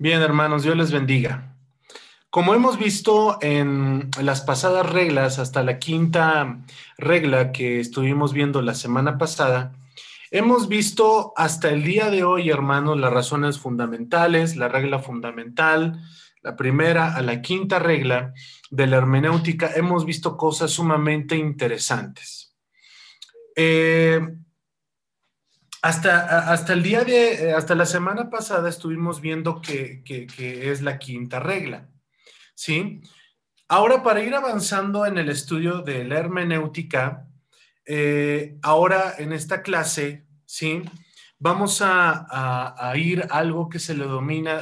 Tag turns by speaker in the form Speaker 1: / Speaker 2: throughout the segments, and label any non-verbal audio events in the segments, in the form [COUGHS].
Speaker 1: Bien, hermanos, Dios les bendiga. Como hemos visto en las pasadas reglas, hasta la quinta regla que estuvimos viendo la semana pasada, hemos visto hasta el día de hoy, hermanos, las razones fundamentales, la regla fundamental, la primera a la quinta regla de la hermenéutica, hemos visto cosas sumamente interesantes. Eh, hasta, hasta el día de, hasta la semana pasada estuvimos viendo que, es la quinta regla, ¿sí? Ahora, para ir avanzando en el estudio de la hermenéutica, eh, ahora en esta clase, ¿sí? Vamos a, ir a algo que se le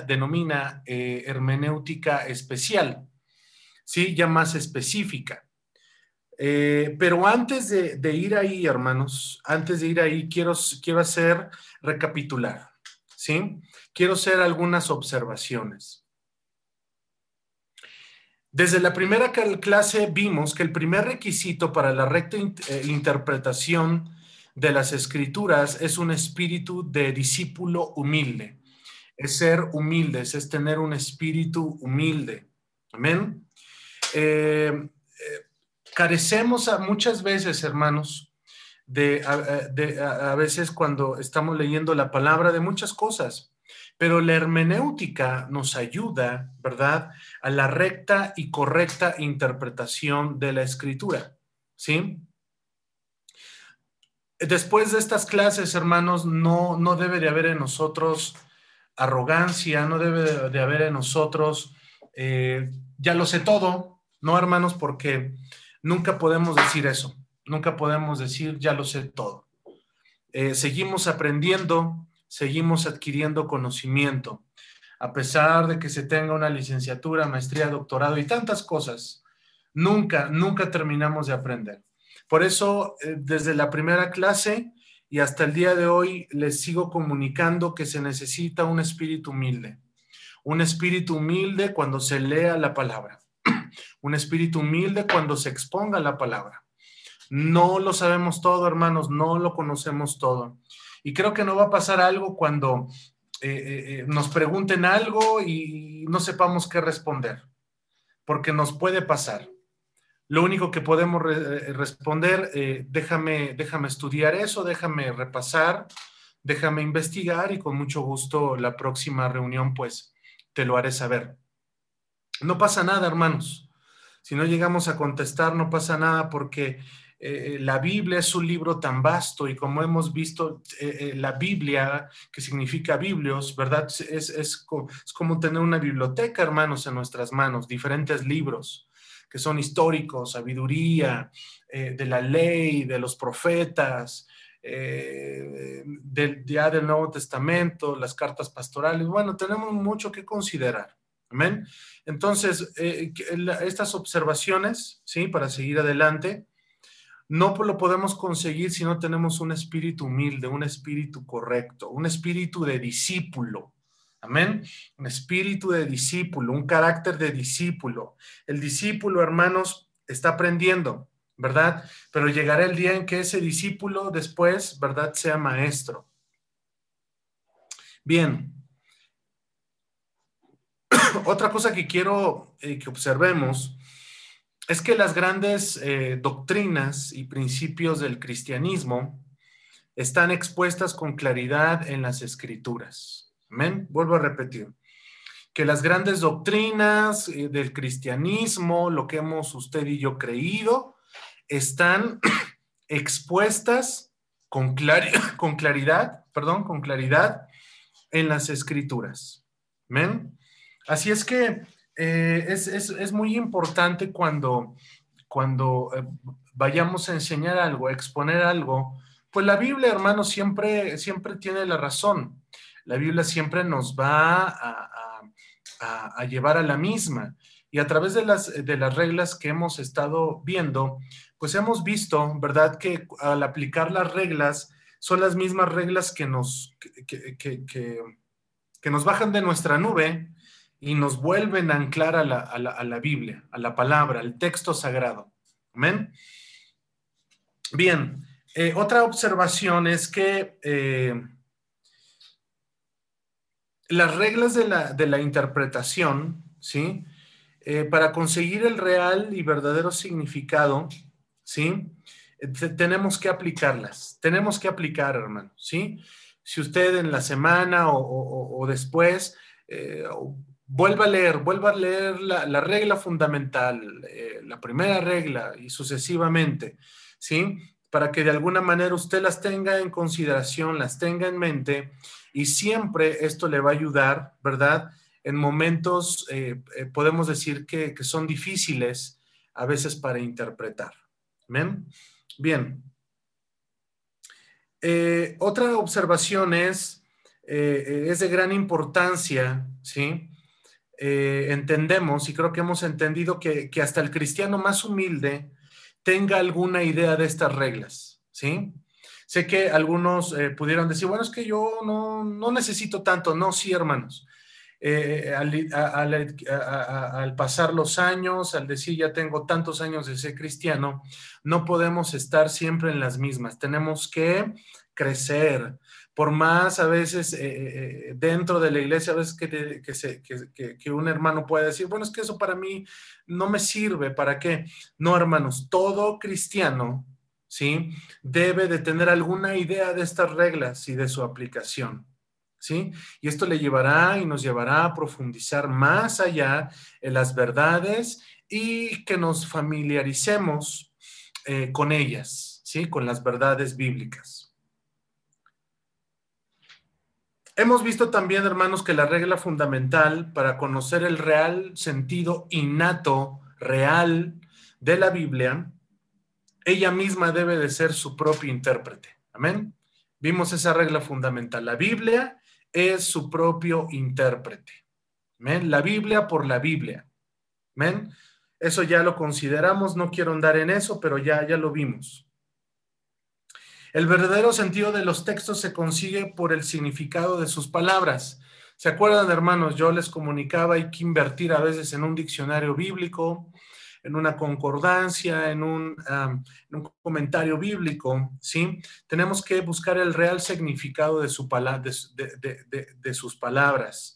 Speaker 1: denomina eh, hermenéutica especial, ¿sí? Ya más específica. Eh, pero antes de, ir ahí, hermanos, antes de ir ahí, quiero, quiero hacer recapitular, ¿sí? Quiero hacer algunas observaciones. Desde la primera clase vimos que el primer requisito para la recta eh, interpretación de las escrituras es un espíritu de discípulo humilde. Es ser humildes, es tener un espíritu humilde. Amén. Eh, carecemos muchas veces, hermanos, de, a, veces cuando estamos leyendo la palabra de muchas cosas, pero la hermenéutica nos ayuda, ¿verdad?, a la recta y correcta interpretación de la escritura, ¿sí? Después de estas clases, hermanos, no, no debe de haber en nosotros arrogancia, no debe de haber en nosotros, eh, ya lo sé todo, ¿no, hermanos? Porque Nunca podemos decir eso, nunca podemos decir ya lo sé todo. Eh, seguimos aprendiendo, seguimos adquiriendo conocimiento, a pesar de que se tenga una licenciatura, maestría, doctorado y tantas cosas. Nunca, nunca terminamos de aprender. Por eso, eh, desde la primera clase y hasta el día de hoy, les sigo comunicando que se necesita un espíritu humilde. Un espíritu humilde cuando se lea la palabra un espíritu humilde cuando se exponga la palabra. No lo sabemos todo, hermanos, no lo conocemos todo. Y creo que no va a pasar algo cuando eh, eh, eh, nos pregunten algo y no sepamos qué responder, porque nos puede pasar. Lo único que podemos responder, déjame, déjame estudiar eso, déjame repasar, déjame investigar y con mucho gusto la próxima reunión pues te lo haré saber. No pasa nada, hermanos. Si no llegamos a contestar, no pasa nada porque eh, la Biblia es un libro tan vasto y como hemos visto, eh, eh, la Biblia, que significa biblios, ¿verdad? Es, es, como tener una biblioteca, hermanos, en nuestras manos, diferentes libros que son históricos, sabiduría, de la ley, de los profetas, del, ya del Nuevo Testamento, las cartas pastorales. Bueno, tenemos mucho que considerar. Amén. Entonces, eh, estas observaciones, ¿sí? Para seguir adelante, no lo podemos conseguir si no tenemos un espíritu humilde, un espíritu correcto, un espíritu de discípulo. Amén. Un espíritu de discípulo, un carácter de discípulo. El discípulo, hermanos, está aprendiendo, ¿verdad? Pero llegará el día en que ese discípulo después, ¿verdad?, sea maestro. Bien, otra cosa que quiero eh, que observemos es que las grandes eh, doctrinas y principios del cristianismo están expuestas con claridad en las escrituras. Amén. Vuelvo a repetir. Que las grandes doctrinas eh, del cristianismo, lo que hemos usted y yo creído, están [CLEARS THROAT] expuestas con, [CLEARS THROAT] con claridad, perdón, con claridad en las escrituras. Amén. Así es que eh, es, muy importante cuando, cuando eh, vayamos a enseñar algo, a exponer algo, pues la Biblia, hermano, siempre, siempre tiene la razón. La Biblia siempre nos va a, llevar a la misma. Y a través de las, de las reglas que hemos estado viendo, pues hemos visto, ¿verdad?, que al aplicar las reglas son las mismas reglas que nos, que, que nos bajan de nuestra nube y nos vuelven a anclar a la, Biblia, a la palabra, al texto sagrado. Amén. Bien, eh, otra observación es que eh, las reglas de la, interpretación, ¿sí? Eh, para conseguir el real y verdadero significado, ¿sí? tenemos que aplicarlas, tenemos que aplicar, hermano, ¿sí? Si usted en la semana o, después eh, vuelva a leer, vuelva a leer la, regla fundamental, eh, la primera regla y sucesivamente, ¿sí? Para que de alguna manera usted las tenga en consideración, las tenga en mente y siempre esto le va a ayudar, ¿verdad? En momentos, eh, eh, podemos decir que, son difíciles a veces para interpretar. ¿Ven? Bien. otra observación es, es de gran importancia, ¿sí? Eh, entendemos y creo que hemos entendido que, hasta el cristiano más humilde tenga alguna idea de estas reglas, ¿sí? Sé que algunos eh, pudieron decir, bueno, es que yo no, necesito tanto. No, sí, hermanos. Eh, al, pasar los años, al decir ya tengo tantos años de ser cristiano, no podemos estar siempre en las mismas. Tenemos que crecer, por más a veces eh, eh, dentro de la iglesia, a veces que, un hermano puede decir, bueno, es que eso para mí no me sirve, ¿para qué? No, hermanos, todo cristiano, ¿sí? Debe de tener alguna idea de estas reglas y de su aplicación. ¿Sí? Y esto le llevará y nos llevará a profundizar más allá en las verdades y que nos familiaricemos eh, con ellas, ¿sí? Con las verdades bíblicas. Hemos visto también, hermanos, que la regla fundamental para conocer el real sentido innato, real de la Biblia, ella misma debe de ser su propio intérprete. Amén. Vimos esa regla fundamental. La Biblia es su propio intérprete. Amén. La Biblia por la Biblia. Amén. Eso ya lo consideramos, no quiero andar en eso, pero ya, ya lo vimos. El verdadero sentido de los textos se consigue por el significado de sus palabras. ¿Se acuerdan, hermanos? Yo les comunicaba, hay que invertir a veces en un diccionario bíblico, en una concordancia, en un, comentario bíblico, ¿sí? Tenemos que buscar el real significado de, su de sus palabras.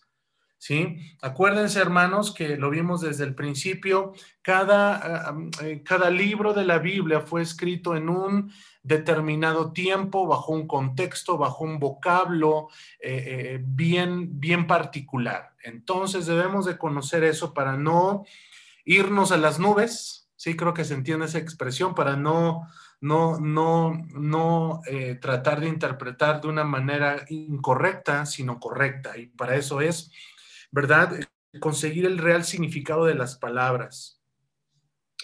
Speaker 1: ¿Sí? Acuérdense, hermanos, que lo vimos desde el principio, cada, eh, cada libro de la Biblia fue escrito en un determinado tiempo, bajo un contexto, bajo un vocablo eh, eh, bien, bien particular. Entonces debemos de conocer eso para no irnos a las nubes, sí, creo que se entiende esa expresión, para no no, no, no tratar de interpretar de una manera incorrecta, sino correcta. Y para eso es ¿verdad? Conseguir el real significado de las palabras.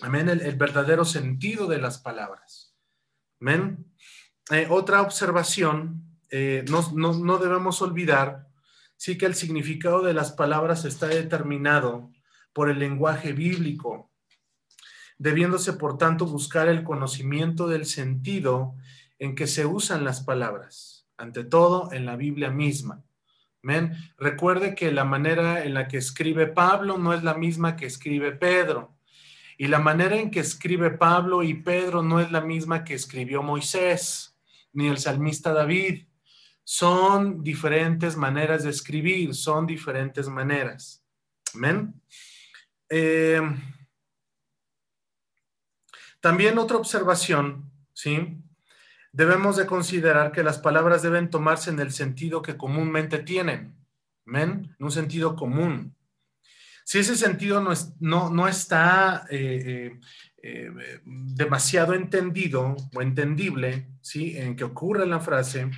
Speaker 1: Amén, el, verdadero sentido de las palabras. Amén. Eh, otra observación, eh, no, debemos olvidar, sí que el significado de las palabras está determinado por el lenguaje bíblico, debiéndose por tanto buscar el conocimiento del sentido en que se usan las palabras, ante todo en la Biblia misma. Recuerde que la manera en la que escribe Pablo no es la misma que escribe Pedro. Y la manera en que escribe Pablo y Pedro no es la misma que escribió Moisés, ni el salmista David. Son diferentes maneras de escribir, son diferentes maneras. Eh, también otra observación, ¿sí? Debemos de considerar que las palabras deben tomarse en el sentido que comúnmente tienen, ¿men? En un sentido común. Si ese sentido no, no, no está eh, eh, eh, demasiado entendido o entendible, ¿sí? En que ocurre la frase,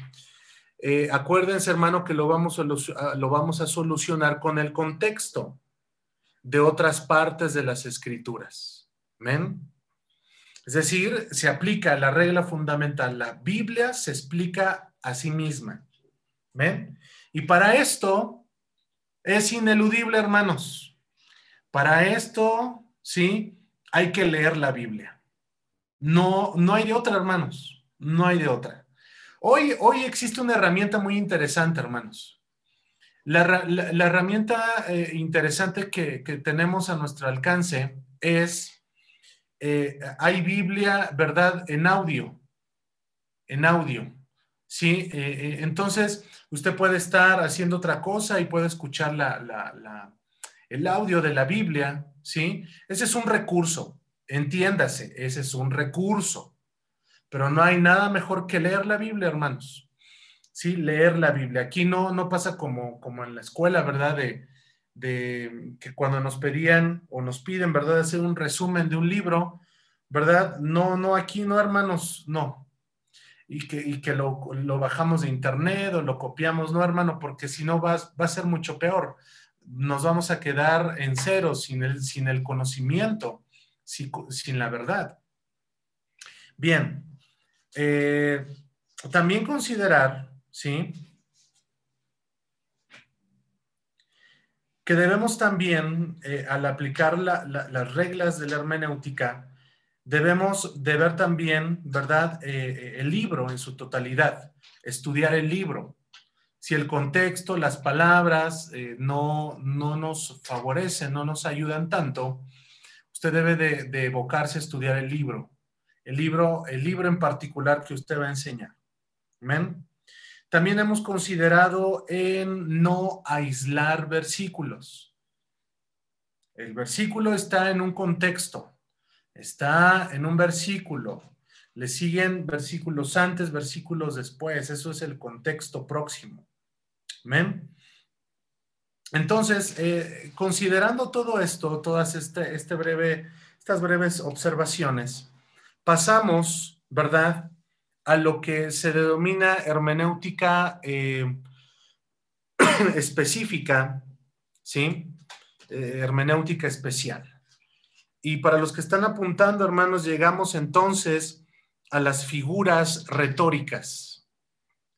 Speaker 1: acuérdense, hermano, que lo vamos, a, lo vamos a solucionar con el contexto de otras partes de las escrituras. ¿Men? Es decir, se aplica la regla fundamental. La Biblia se explica a sí misma. ¿Ven? Y para esto es ineludible, hermanos. Para esto, sí, hay que leer la Biblia. No, no hay de otra, hermanos. No hay de otra. Hoy, hoy existe una herramienta muy interesante, hermanos. La, herramienta eh, interesante que, que tenemos a nuestro alcance es eh, hay Biblia, ¿verdad? En audio, en audio. ¿sí? entonces, usted puede estar haciendo otra cosa y puede escuchar el audio de la Biblia, ¿sí? Ese es un recurso, entiéndase, ese es un recurso, pero no hay nada mejor que leer la Biblia, hermanos. Sí, leer la Biblia. Aquí no, no pasa como, como en la escuela, ¿verdad? De, de que cuando nos pedían o nos piden, ¿verdad? Hacer un resumen de un libro, ¿verdad? No, no, aquí no, hermanos, no. Y que, que lo, bajamos de internet o lo copiamos, no, hermano, porque si no va, va a ser mucho peor. Nos vamos a quedar en cero sin el, sin el conocimiento, sin, sin la verdad. Bien, eh, también considerar, ¿sí? Que debemos también, eh, al aplicar las reglas de la hermenéutica, debemos de ver también, ¿verdad?, eh, el libro en su totalidad, estudiar el libro. Si el contexto, las palabras no, no nos favorecen, no nos ayudan tanto, usted debe de, de evocarse a estudiar el libro el libro, el libro en particular que usted va a enseñar. Amén. También hemos considerado en no aislar versículos. El versículo está en un contexto, está en un versículo. Le siguen versículos antes, versículos después. Eso es el contexto próximo. Amén. Entonces, eh, considerando todo esto, todas este, este breve, estas breves observaciones, pasamos, ¿verdad?, a lo que se denomina hermenéutica eh, [CLEARS THROAT] específica, ¿sí? Eh, hermenéutica especial. Y para los que están apuntando, hermanos, llegamos entonces a las figuras retóricas.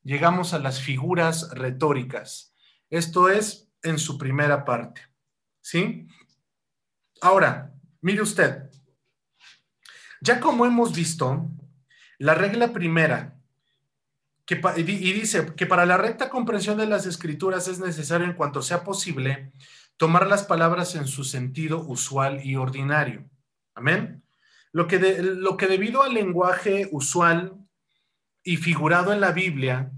Speaker 1: Llegamos a las figuras retóricas. Esto es en su primera parte. ¿Sí? Ahora, mire usted, ya como hemos visto, la regla primera, que, y dice que para la recta comprensión de las escrituras es necesario en cuanto sea posible tomar las palabras en su sentido usual y ordinario. Amén. Lo que, lo que debido al lenguaje usual y figurado en la Biblia,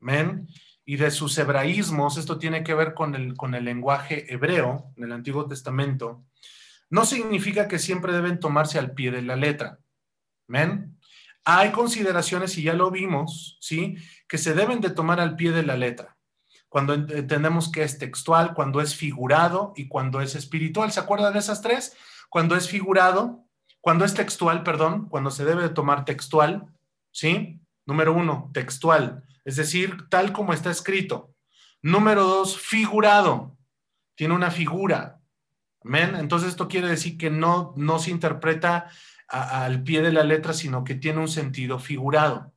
Speaker 1: amén, y de sus hebraísmos, esto tiene que ver con el, con el lenguaje hebreo en el Antiguo Testamento, no significa que siempre deben tomarse al pie de la letra. ¿Men? Hay consideraciones, y ya lo vimos, ¿sí? Que se deben de tomar al pie de la letra. Cuando entendemos que es textual, cuando es figurado y cuando es espiritual. ¿Se acuerdan de esas tres? Cuando es figurado, cuando es textual, perdón, cuando se debe de tomar textual, ¿sí? Número uno, textual, es decir, tal como está escrito. Número dos, figurado. Tiene una figura, entonces esto quiere decir que no, no se interpreta al pie de la letra, sino que tiene un sentido figurado.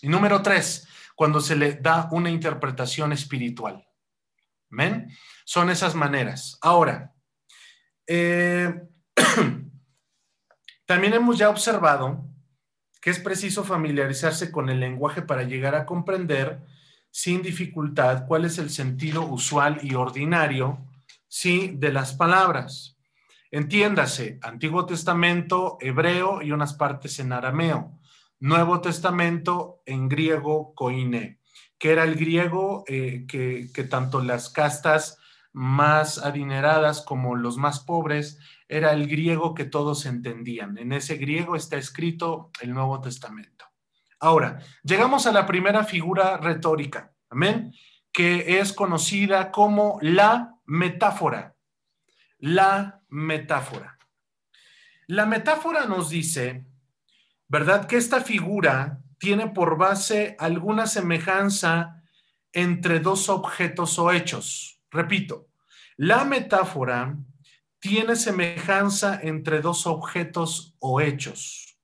Speaker 1: Y número tres, cuando se le da una interpretación espiritual. Amén. Son esas maneras. Ahora, eh, [CLEARS THROAT] también hemos ya observado que es preciso familiarizarse con el lenguaje para llegar a comprender sin dificultad cuál es el sentido usual y ordinario sí, de las palabras. Entiéndase, Antiguo Testamento hebreo y unas partes en arameo. Nuevo Testamento en griego koine, que era el griego eh, que, que tanto las castas más adineradas como los más pobres, era el griego que todos entendían. En ese griego está escrito el Nuevo Testamento. Ahora, llegamos a la primera figura retórica, amén, que es conocida como la metáfora. La metáfora. La metáfora nos dice, ¿verdad? Que esta figura tiene por base alguna semejanza entre dos objetos o hechos. Repito, la metáfora tiene semejanza entre dos objetos o hechos.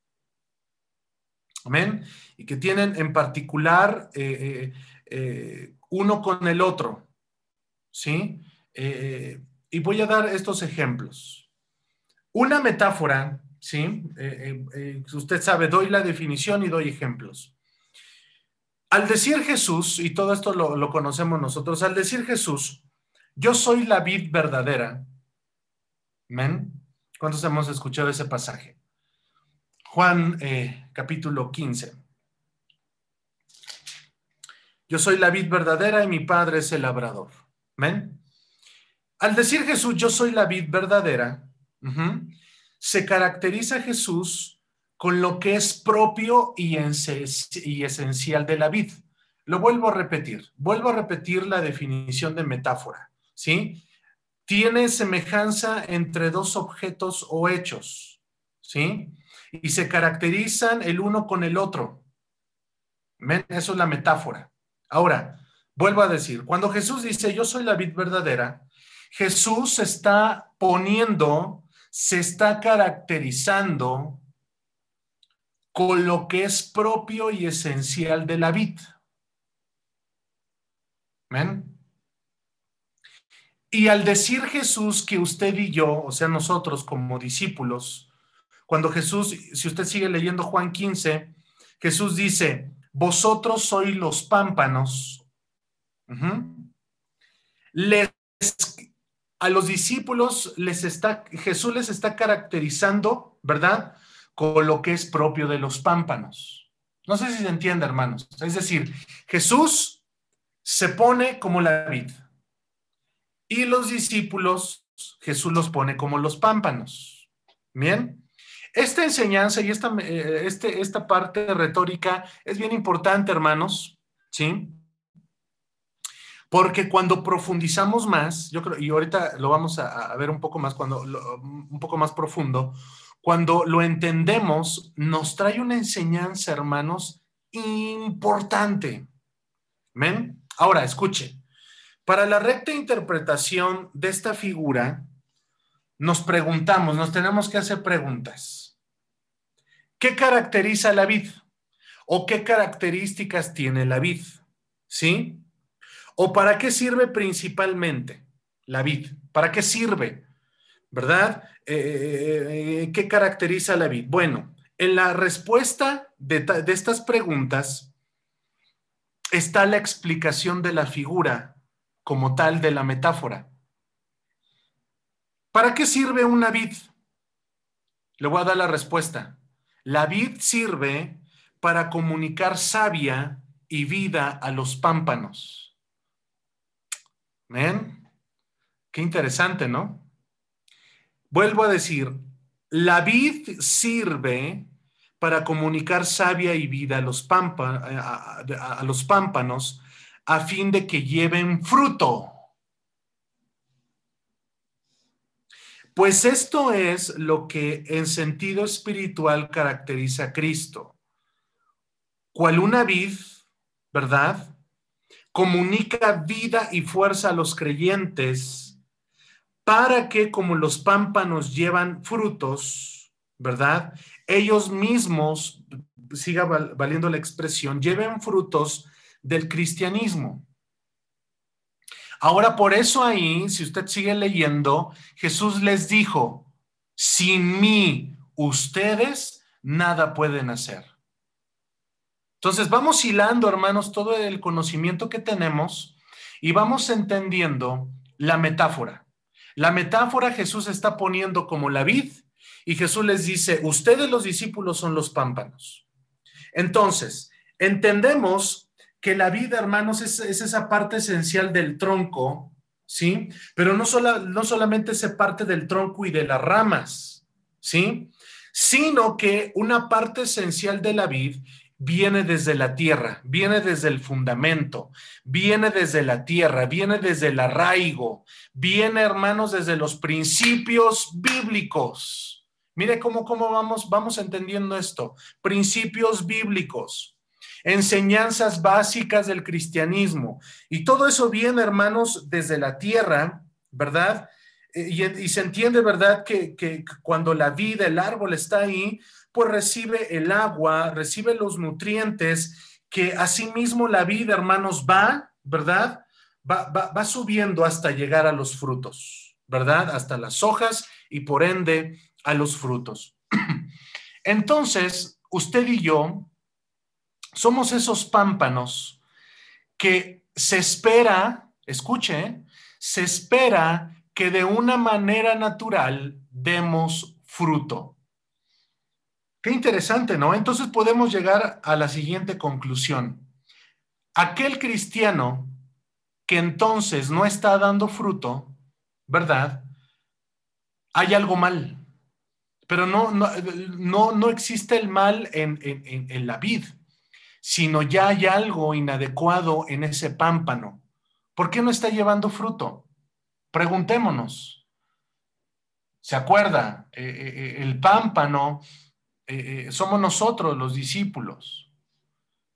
Speaker 1: Amén. Y que tienen en particular eh, eh, eh, uno con el otro. ¿Sí? Y voy a dar estos ejemplos. Una metáfora, ¿sí? Eh, eh, usted sabe, doy la definición y doy ejemplos. Al decir Jesús, y todo esto lo, conocemos nosotros, al decir Jesús, yo soy la vid verdadera. ¿Men? ¿Cuántos hemos escuchado ese pasaje? Juan capítulo 15. Yo soy la vid verdadera y mi padre es el labrador. ¿Ven? Al decir Jesús, yo soy la vid verdadera, se caracteriza Jesús con lo que es propio y, esencial de la vid. Lo vuelvo a repetir, vuelvo a repetir la definición de metáfora, ¿sí? Tiene semejanza entre dos objetos o hechos, ¿sí? Y se caracterizan el uno con el otro. Eso es la metáfora. Ahora, vuelvo a decir, cuando Jesús dice, yo soy la vid verdadera, Jesús se está poniendo, se está caracterizando con lo que es propio y esencial de la vid. ¿Ven? Y al decir Jesús que usted y yo, o sea, nosotros como discípulos, cuando Jesús, si usted sigue leyendo Juan 15, Jesús dice, vosotros sois los pámpanos. A los discípulos les está, Jesús les está caracterizando, ¿verdad? Con lo que es propio de los pámpanos. No sé si se entiende, hermanos. Es decir, Jesús se pone como la vid y los discípulos, Jesús los pone como los pámpanos. Bien. Esta enseñanza y esta, eh, este, esta parte retórica es bien importante, hermanos, ¿sí? Porque cuando profundizamos más, yo creo, y ahorita lo vamos a, ver un poco más, cuando, un poco más profundo, cuando lo entendemos, nos trae una enseñanza, hermanos, importante. ¿Ven? Ahora, escuche. Para la recta interpretación de esta figura, nos preguntamos, nos tenemos que hacer preguntas. ¿Qué caracteriza la vid? ¿O qué características tiene la vid? ¿Sí? ¿O para qué sirve principalmente la vid? ¿Para qué sirve? ¿Verdad? Eh, eh, eh, ¿Qué caracteriza la vid? Bueno, en la respuesta de, de estas preguntas está la explicación de la figura como tal de la metáfora. ¿Para qué sirve una vid? Le voy a dar la respuesta. La vid sirve para comunicar savia y vida a los pámpanos. ¿Ven? Qué interesante, ¿no? Vuelvo a decir, la vid sirve para comunicar savia y vida a los, a los pámpanos a fin de que lleven fruto. Pues esto es lo que en sentido espiritual caracteriza a Cristo. Cual una vid, ¿verdad? Comunica vida y fuerza a los creyentes para que como los pámpanos llevan frutos, ¿verdad? Ellos mismos, siga valiendo la expresión, lleven frutos del cristianismo. Ahora, por eso ahí, si usted sigue leyendo, Jesús les dijo, sin mí ustedes nada pueden hacer. Entonces, vamos hilando, hermanos, todo el conocimiento que tenemos y vamos entendiendo la metáfora. La metáfora Jesús está poniendo como la vid y Jesús les dice, ustedes los discípulos son los pámpanos. Entonces, entendemos que la vida, hermanos, es, esa parte esencial del tronco, ¿sí? Pero no, no solamente se parte del tronco y de las ramas, ¿sí? Sino que una parte esencial de la vid viene desde la tierra, viene desde el fundamento, viene desde la tierra, viene desde el arraigo, viene, hermanos, desde los principios bíblicos. Mire cómo, cómo vamos, vamos entendiendo esto. Principios bíblicos enseñanzas básicas del cristianismo. Y todo eso viene, hermanos, desde la tierra, ¿verdad? Eh, y, se entiende, ¿verdad? Que, que, cuando la vida, el árbol está ahí, pues recibe el agua, recibe los nutrientes, que asimismo la vida, hermanos, va, ¿verdad? Va, va, va subiendo hasta llegar a los frutos, ¿verdad? Hasta las hojas y por ende a los frutos. [CLEARS THROAT] Entonces, usted y yo somos esos pámpanos que se espera, escuche, se espera que de una manera natural demos fruto. Qué interesante, ¿no? Entonces podemos llegar a la siguiente conclusión. aquel cristiano que entonces no está dando fruto, ¿verdad? Hay algo mal. Pero no, no, no, existe el mal en, en, en la vid, sino ya hay algo inadecuado en ese pámpano. ¿Por qué no está llevando fruto? Preguntémonos. ¿Se acuerda? Eh, eh, eh, el pámpano somos nosotros los discípulos.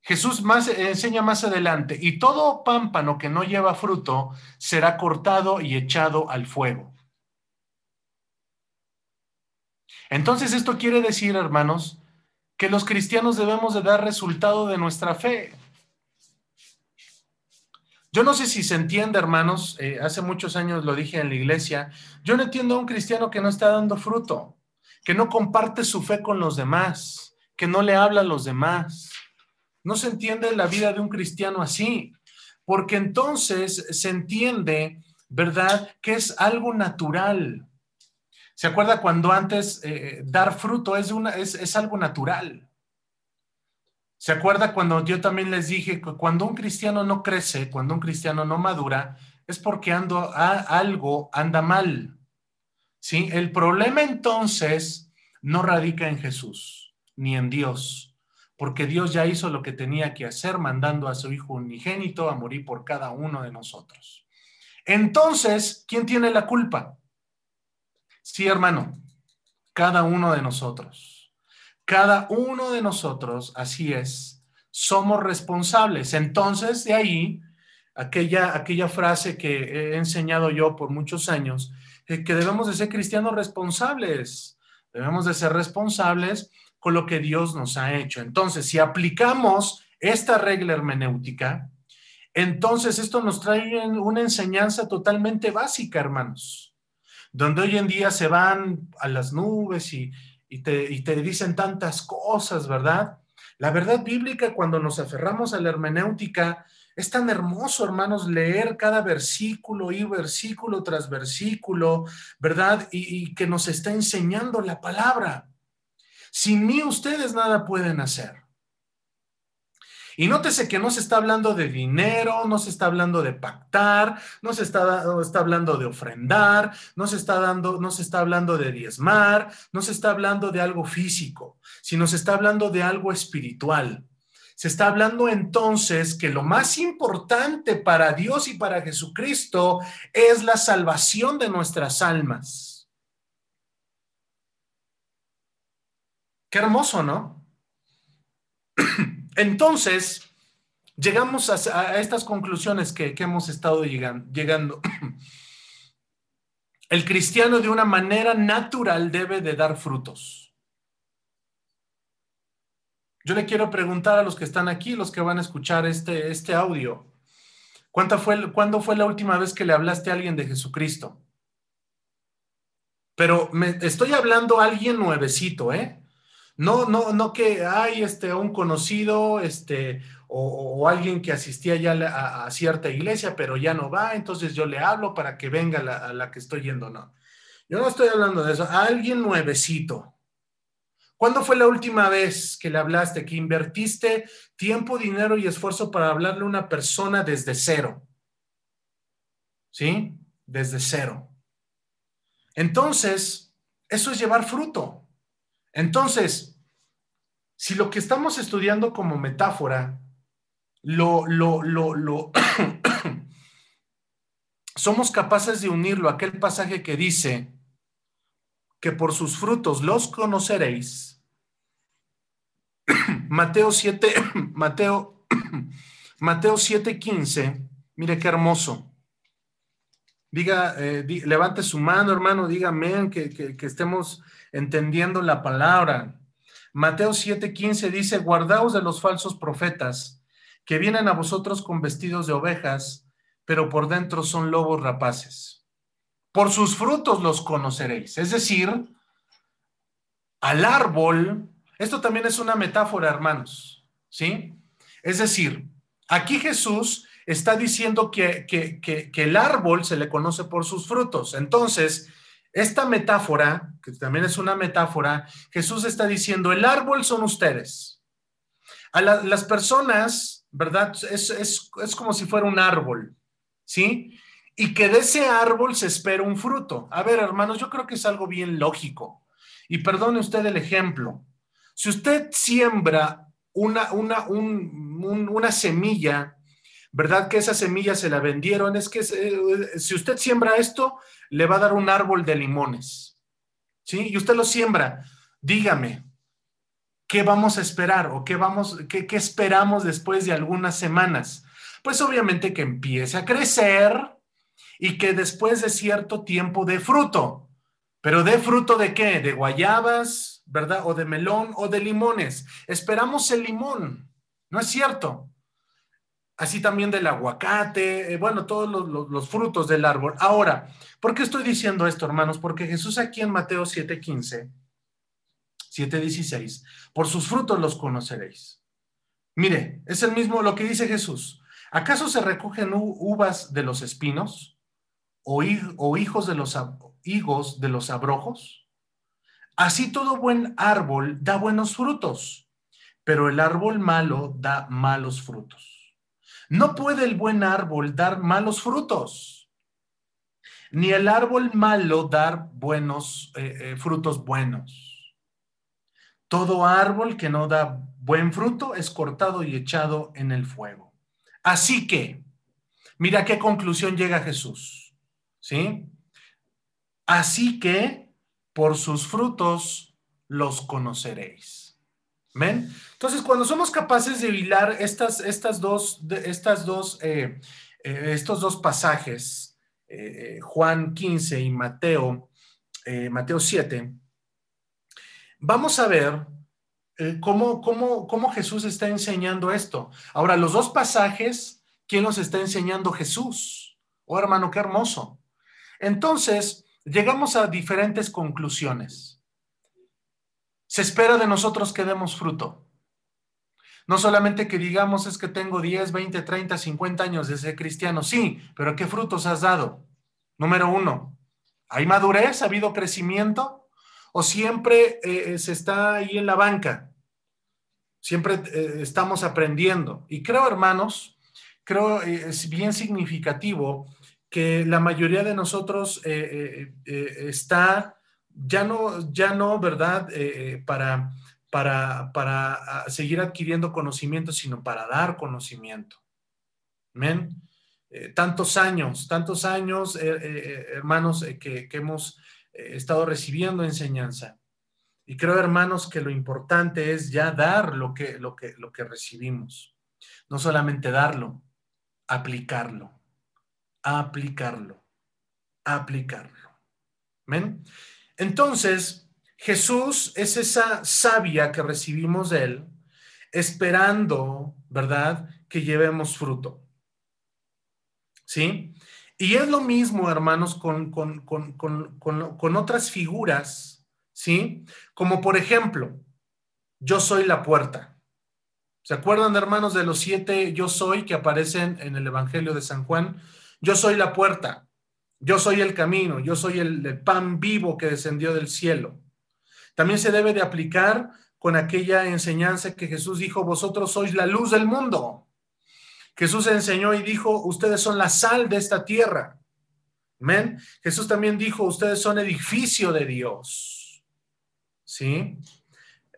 Speaker 1: Jesús más, enseña más adelante, y todo pámpano que no lleva fruto será cortado y echado al fuego. Entonces esto quiere decir, hermanos, que los cristianos debemos de dar resultado de nuestra fe. Yo no sé si se entiende, hermanos, eh, hace muchos años lo dije en la iglesia, yo no entiendo a un cristiano que no está dando fruto, que no comparte su fe con los demás, que no le habla a los demás. No se entiende la vida de un cristiano así, porque entonces se entiende, ¿verdad?, que es algo natural. ¿Se acuerda cuando antes eh, dar fruto es, una, es, es algo natural? ¿Se acuerda cuando yo también les dije que cuando un cristiano no crece, cuando un cristiano no madura, es porque ando, algo anda mal? ¿Sí? El problema entonces no radica en Jesús ni en Dios, porque Dios ya hizo lo que tenía que hacer mandando a su Hijo unigénito a morir por cada uno de nosotros. Entonces, ¿quién tiene la culpa? Sí, hermano, cada uno de nosotros. Cada uno de nosotros, así es, somos responsables. Entonces, de ahí, aquella, aquella frase que he enseñado yo por muchos años, que debemos de ser cristianos responsables. Debemos de ser responsables con lo que Dios nos ha hecho. Entonces, si aplicamos esta regla hermenéutica, entonces esto nos trae una enseñanza totalmente básica, hermanos, donde hoy en día se van a las nubes y te, dicen tantas cosas, ¿verdad? La verdad bíblica, cuando nos aferramos a la hermenéutica, es tan hermoso, hermanos, leer cada versículo y versículo tras versículo, ¿verdad? Y, que nos está enseñando la palabra. Sin mí ustedes nada pueden hacer. Y nótese que no se está hablando de dinero, no se está hablando de pactar, no se está, está hablando de ofrendar, no se está dando, no se está hablando de diezmar, no se está hablando de algo físico, sino se está hablando de algo espiritual. Se está hablando entonces que lo más importante para Dios y para Jesucristo es la salvación de nuestras almas. Qué hermoso, ¿no? [CLEARS THROAT] Entonces, llegamos a, estas conclusiones que, hemos estado llegando. [CLEARS THROAT] El cristiano de una manera natural debe de dar frutos. Yo le quiero preguntar a los que están aquí, los que van a escuchar este, este audio, fue, ¿cuándo fue la última vez que le hablaste a alguien de Jesucristo? Pero me, estoy hablando a alguien nuevecito, ¿eh? No, no, no que hay este, un conocido este, o, alguien que asistía ya a, cierta iglesia, pero ya no va, entonces yo le hablo para que venga a la que estoy yendo. No, yo no estoy hablando de eso. A alguien nuevecito. ¿Cuándo fue la última vez que le hablaste, que invertiste tiempo, dinero y esfuerzo para hablarle a una persona desde cero? ¿Sí? Desde cero. Entonces, eso es llevar fruto. Entonces, si lo que estamos estudiando como metáfora, lo, lo, lo, lo [CLEARS THROAT] somos capaces de unirlo a aquel pasaje que dice que por sus frutos los conoceréis. [CLEARS THROAT] Mateo 7, [CLEARS THROAT] Mateo, [CLEARS THROAT] Mateo 7, 15, mire qué hermoso. Diga, eh, levante su mano, hermano, dígame que, que estemos entendiendo la palabra. Mateo 7:15 dice, guardaos de los falsos profetas que vienen a vosotros con vestidos de ovejas, pero por dentro son lobos rapaces. Por sus frutos los conoceréis. Es decir, al árbol, esto también es una metáfora, hermanos, ¿sí? Es decir, aquí Jesús está diciendo que, que, que el árbol se le conoce por sus frutos. Entonces, esta metáfora, que también es una metáfora, Jesús está diciendo, el árbol son ustedes. A las personas ¿verdad? Es, es, es como si fuera un árbol, ¿sí? Y que de ese árbol se espera un fruto. A ver, hermanos, yo creo que es algo bien lógico. Y perdone usted el ejemplo. Si usted siembra una, una, una semilla, ¿verdad? Que esa semilla se la vendieron. Es que eh, si usted siembra esto, le va a dar un árbol de limones. ¿Sí? Y usted lo siembra. Dígame, ¿qué vamos a esperar o qué, vamos, qué, qué esperamos después de algunas semanas? Pues obviamente que empiece a crecer y que después de cierto tiempo dé fruto. Pero dé fruto de qué? De guayabas, ¿verdad? O de melón o de limones. Esperamos el limón, ¿no es cierto? Así también del aguacate, eh, bueno, todos los, los, frutos del árbol. Ahora, ¿por qué estoy diciendo esto, hermanos? Porque Jesús aquí en Mateo 7:15 7:16, por sus frutos los conoceréis. Mire, es el mismo lo que dice Jesús. ¿Acaso se recogen uvas de los espinos o, hijos de los higos de los abrojos? Así todo buen árbol da buenos frutos, pero el árbol malo da malos frutos. No puede el buen árbol dar malos frutos, ni el árbol malo dar buenos eh, eh, frutos buenos. Todo árbol que no da buen fruto es cortado y echado en el fuego. Así que, mira qué conclusión llega Jesús. ¿Sí? Así que por sus frutos los conoceréis. ¿Ven? Entonces, cuando somos capaces de hilar estas, estas dos, estas dos, eh, eh, estos dos pasajes, eh, Juan 15 y Mateo, Mateo 7, Vamos a ver eh, cómo, cómo, Jesús está enseñando esto. Ahora, los dos pasajes, ¿quién los está enseñando Jesús? Oh, hermano, qué hermoso. Entonces, llegamos a diferentes conclusiones. Se espera de nosotros que demos fruto. No solamente que digamos es que tengo 10, 20, 30, 50 años de ser cristiano, sí, pero ¿qué frutos has dado? Número uno, ¿hay madurez? ¿Ha habido crecimiento? O siempre eh, se está ahí en la banca? Siempre eh, estamos aprendiendo. Y creo, hermanos, creo eh, es bien significativo que la mayoría de nosotros está ya no, ya no, ¿verdad? para, para, para ah, seguir adquiriendo conocimiento, sino para dar conocimiento. Amén. tantos años, tantos años, hermanos, que, que, hemos he estado recibiendo enseñanza. Y creo, hermanos, que lo importante es ya dar lo que, lo que, lo que recibimos. No solamente darlo, aplicarlo, aplicarlo, aplicarlo. ¿Ven? Entonces, Jesús es esa savia que recibimos de Él, esperando, ¿verdad?, que llevemos fruto. ¿Sí? Y es lo mismo, hermanos, con, con, otras figuras, ¿sí? Como por ejemplo, yo soy la puerta. ¿Se acuerdan, hermanos, de los siete yo soy que aparecen en el Evangelio de San Juan? Yo soy la puerta, yo soy el camino, yo soy el, el pan vivo que descendió del cielo. También se debe de aplicar con aquella enseñanza que Jesús dijo, vosotros sois la luz del mundo. Jesús enseñó y dijo, ustedes son la sal de esta tierra. Amén. Jesús también dijo, ustedes son edificio de Dios. ¿Sí?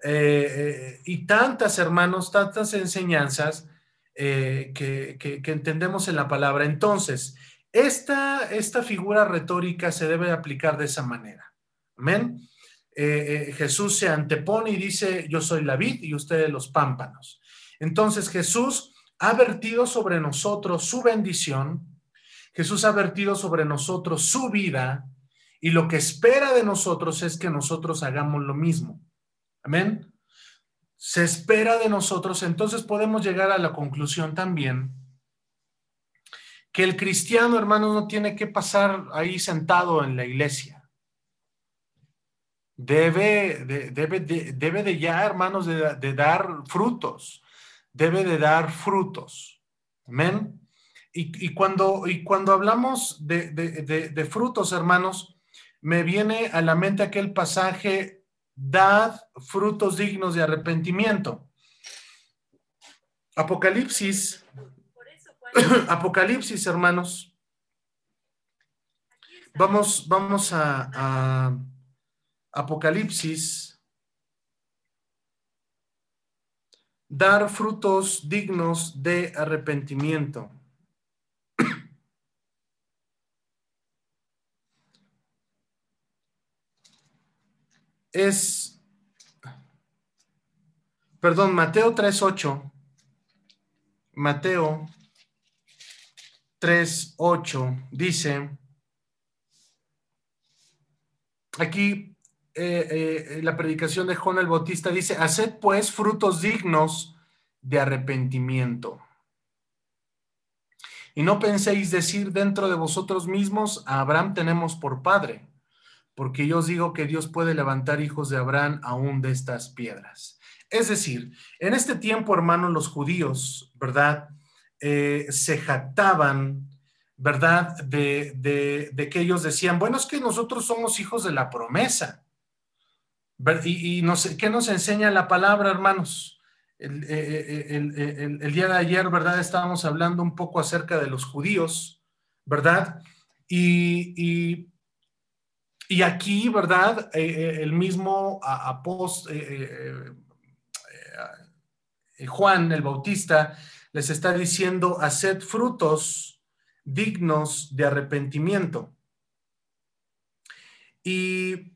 Speaker 1: Eh, eh, y tantas, hermanos, tantas enseñanzas eh, que, entendemos en la palabra. Entonces, esta, esta figura retórica se debe aplicar de esa manera. Amén. Jesús se antepone y dice, yo soy la vid y ustedes los pámpanos. Entonces Jesús ha vertido sobre nosotros su bendición, Jesús ha vertido sobre nosotros su vida y lo que espera de nosotros es que nosotros hagamos lo mismo. Amén. Se espera de nosotros, entonces podemos llegar a la conclusión también que el cristiano, hermano, no tiene que pasar ahí sentado en la iglesia. Debe de, debe debe de ya, hermanos, de dar frutos debe de dar frutos. Amén. Y, cuando, y cuando hablamos de, frutos, hermanos, me viene a la mente aquel pasaje, dad frutos dignos de arrepentimiento. Apocalipsis, [CLEARS THROAT] Apocalipsis, hermanos. Vamos, vamos a Apocalipsis. Dar frutos dignos de arrepentimiento. [CLEARS THROAT] Es, perdón, Mateo 3.8. Mateo 3.8 dice, aquí eh, eh, la predicación de Juan el Bautista dice, haced pues frutos dignos de arrepentimiento. Y no penséis decir dentro de vosotros mismos, a Abraham tenemos por padre, porque yo os digo que Dios puede levantar hijos de Abraham aún de estas piedras. Es decir, en este tiempo, hermanos, los judíos, ¿verdad? Eh, se jactaban, ¿verdad? De, de, que ellos decían, bueno, es que nosotros somos hijos de la promesa. Y, nos, ¿qué nos enseña la palabra, hermanos? El, eh, eh, el, día de ayer, ¿verdad? Estábamos hablando un poco acerca de los judíos, ¿verdad? Y, y aquí, ¿verdad? el mismo apóstol, Juan el Bautista les está diciendo, haced frutos dignos de arrepentimiento. Y,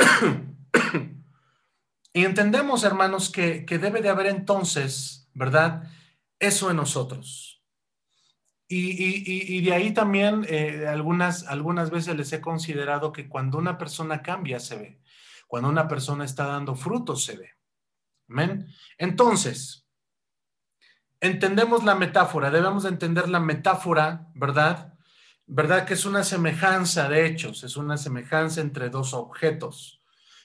Speaker 1: [COUGHS] y entendemos, hermanos, que, debe de haber entonces, ¿verdad? Eso en nosotros. Y, de ahí también eh, algunas, algunas veces les he considerado que cuando una persona cambia se ve, cuando una persona está dando frutos se ve. Amén. Entonces, entendemos la metáfora, debemos entender la metáfora, ¿verdad? ¿Verdad? Que es una semejanza de hechos, es una semejanza entre dos objetos,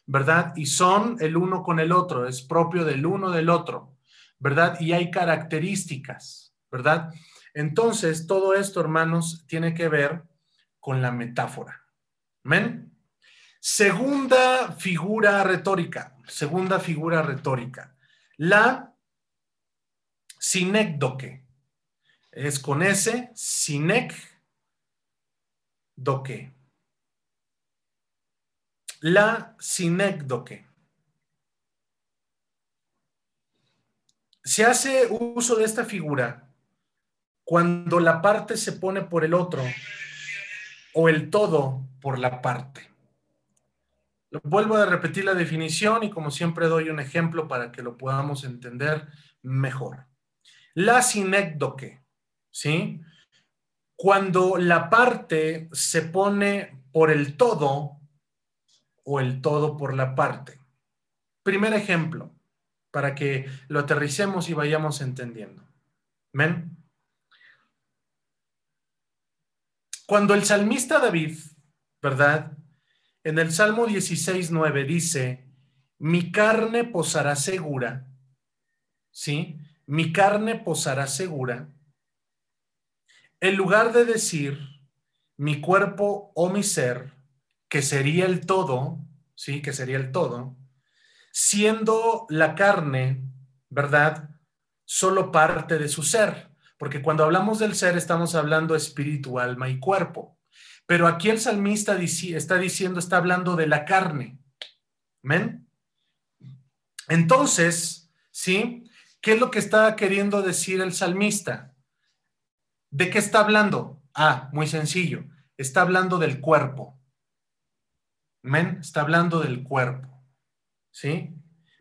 Speaker 1: ¿verdad? Y son el uno con el otro, es propio del uno del otro, ¿verdad? Y hay características, ¿verdad? Entonces, todo esto, hermanos, tiene que ver con la metáfora. ¿Amén? Segunda figura retórica, segunda figura retórica. La sinécdoque. Es con S, La sinécdoque. Se hace uso de esta figura cuando la parte se pone por el otro o el todo por la parte. Vuelvo a repetir la definición y como siempre doy un ejemplo para que lo podamos entender mejor. La sinécdoque, ¿sí? Cuando la parte se pone por el todo o el todo por la parte. Primer ejemplo, para que lo aterricemos y vayamos entendiendo. ¿Ven? Cuando el salmista David, ¿verdad? En el Salmo 16, 9 dice, mi carne posará segura, ¿sí? Mi carne posará segura. En lugar de decir mi cuerpo o mi ser, que sería el todo, ¿sí? Que sería el todo, siendo la carne, ¿verdad? Solo parte de su ser, porque cuando hablamos del ser estamos hablando espíritu, alma y cuerpo. Pero aquí el salmista está diciendo, está hablando de la carne. Entonces, ¿sí? ¿Qué es lo que está queriendo decir el salmista? ¿De qué está hablando? Ah, muy sencillo. Está hablando del cuerpo. ¿Ven? Está hablando del cuerpo. ¿Sí?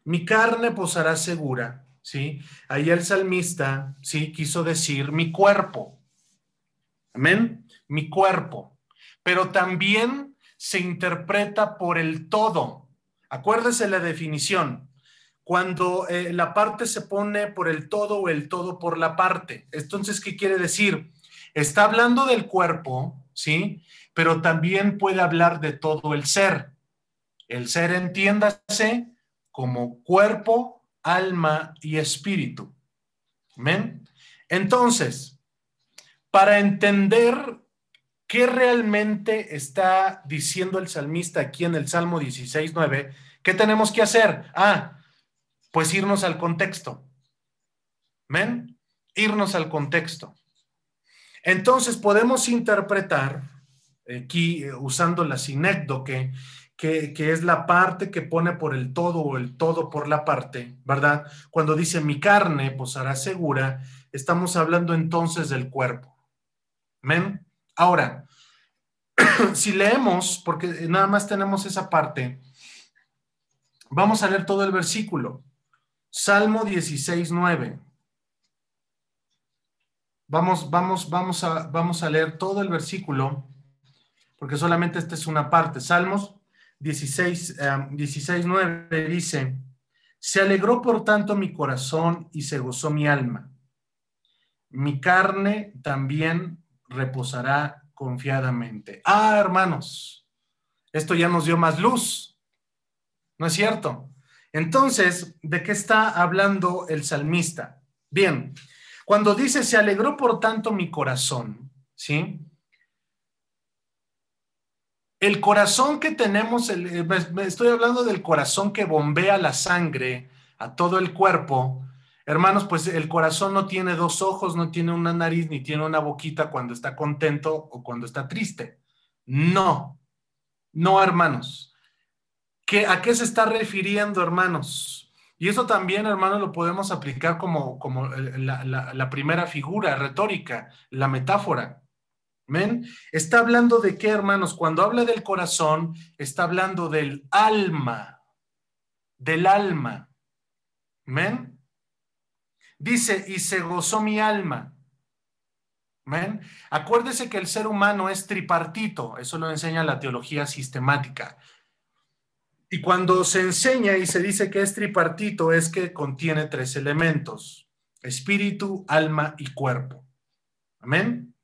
Speaker 1: Mi carne posará segura. ¿Sí? Ahí el salmista, ¿sí? Quiso decir mi cuerpo. Amén. Mi cuerpo pero también se interpreta por el todo. Acuérdese la definición. Cuando eh, la parte se pone por el todo o el todo por la parte. Entonces, ¿qué quiere decir? Está hablando del cuerpo, ¿sí? Pero también puede hablar de todo el ser. El ser entiéndase como cuerpo, alma y espíritu. ¿Amén? Entonces, para entender ¿Qué realmente está diciendo el salmista aquí en el Salmo 16.9? ¿Qué tenemos que hacer? Ah, pues irnos al contexto. ¿Men? Irnos al contexto. Entonces podemos interpretar aquí eh, usando la sinécdoque, que, es la parte que pone por el todo o el todo por la parte, ¿verdad? Cuando dice mi carne posará segura, estamos hablando entonces del cuerpo. ¿Men? Ahora, [CLEARS THROAT] si leemos, porque nada más tenemos esa parte, vamos a leer todo el versículo. Salmo 16, 9. Vamos, vamos, vamos a, vamos a leer todo el versículo, porque solamente esta es una parte. Salmos 16, 16, 9 dice, se alegró por tanto mi corazón y se gozó mi alma. Mi carne también reposará confiadamente. Ah, hermanos, esto ya nos dio más luz, ¿no es cierto? Entonces, ¿de qué está hablando el salmista? Bien, cuando dice, se alegró por tanto mi corazón, ¿sí? El corazón que tenemos, el, estoy hablando del corazón que bombea la sangre a todo el cuerpo, Hermanos, pues el corazón no tiene dos ojos, no tiene una nariz, ni tiene una boquita cuando está contento o cuando está triste. No, no, hermanos. ¿Qué, ¿A qué se está refiriendo, hermanos? Y eso también, hermanos, lo podemos aplicar como, como la, la primera figura retórica, la metáfora. ¿Men? Está hablando de qué, hermanos? Cuando habla del corazón, está hablando del alma, del alma. ¿Men? Dice, y se gozó mi alma. ¿Ven? Acuérdese que el ser humano es tripartito, eso lo enseña la teología sistemática. Y cuando se enseña y se dice que es tripartito, es que contiene tres elementos, espíritu, alma y cuerpo. Amén.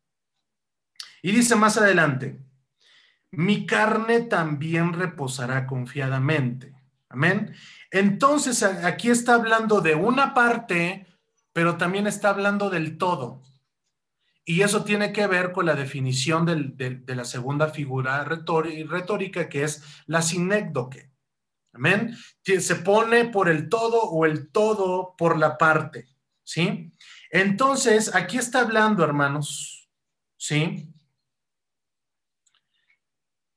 Speaker 1: Y dice más adelante, mi carne también reposará confiadamente. Amén. Entonces, aquí está hablando de una parte pero también está hablando del todo. Y eso tiene que ver con la definición de, la segunda figura retórica, que es la sinécdoque. Amén. Se pone por el todo o el todo por la parte. ¿Sí? Entonces, aquí está hablando, hermanos, ¿sí?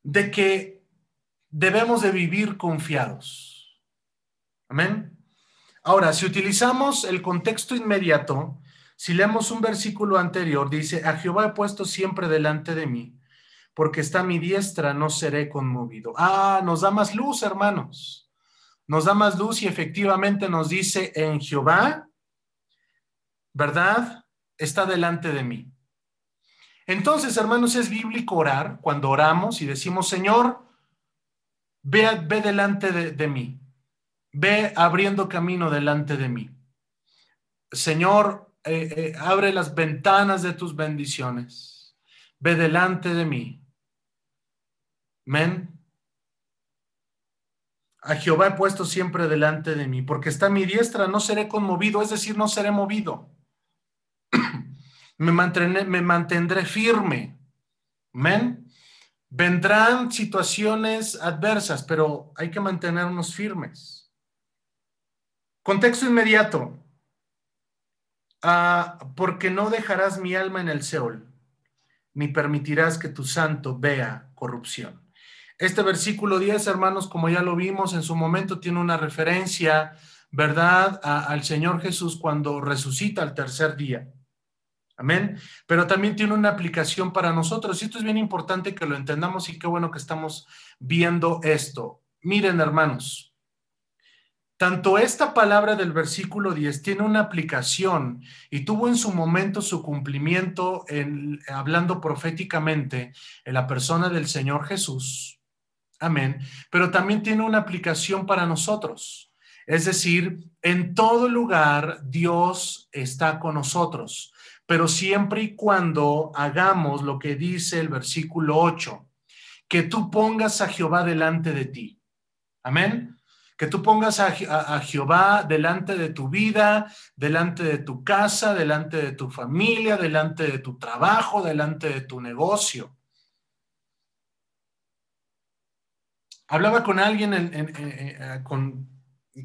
Speaker 1: De que debemos de vivir confiados. Amén. Ahora, si utilizamos el contexto inmediato, si leemos un versículo anterior, dice, a Jehová he puesto siempre delante de mí, porque está mi diestra, no seré conmovido. Ah, nos da más luz, hermanos. Nos da más luz y efectivamente nos dice, en Jehová, ¿verdad? Está delante de mí. Entonces, hermanos, es bíblico orar cuando oramos y decimos, Señor, ve, ve delante de mí. Ve abriendo camino delante de mí. Señor, eh, eh, abre las ventanas de tus bendiciones. Ve delante de mí. Men. A Jehová he puesto siempre delante de mí, porque está mi diestra, no seré conmovido, es decir, no seré movido. [CLEARS THROAT] me, mantendré, me mantendré firme. Men. Vendrán situaciones adversas, pero hay que mantenernos firmes. Contexto inmediato. Ah, porque no dejarás mi alma en el Seol, ni permitirás que tu santo vea corrupción. Este versículo 10, hermanos, como ya lo vimos en su momento, tiene una referencia, ¿verdad?, al Señor Jesús cuando resucita al tercer día. Amén. Pero también tiene una aplicación para nosotros. Y esto es bien importante que lo entendamos y qué bueno que estamos viendo esto. Miren, hermanos, tanto esta palabra del versículo 10 tiene una aplicación y tuvo en su momento su cumplimiento en, hablando proféticamente en la persona del Señor Jesús. Amén. Pero también tiene una aplicación para nosotros. Es decir, en todo lugar Dios está con nosotros, pero siempre y cuando hagamos lo que dice el versículo 8, que tú pongas a Jehová delante de ti. Amén que tú pongas a, Jehová delante de tu vida, delante de tu casa, delante de tu familia, delante de tu trabajo, delante de tu negocio. Hablaba con alguien eh, con,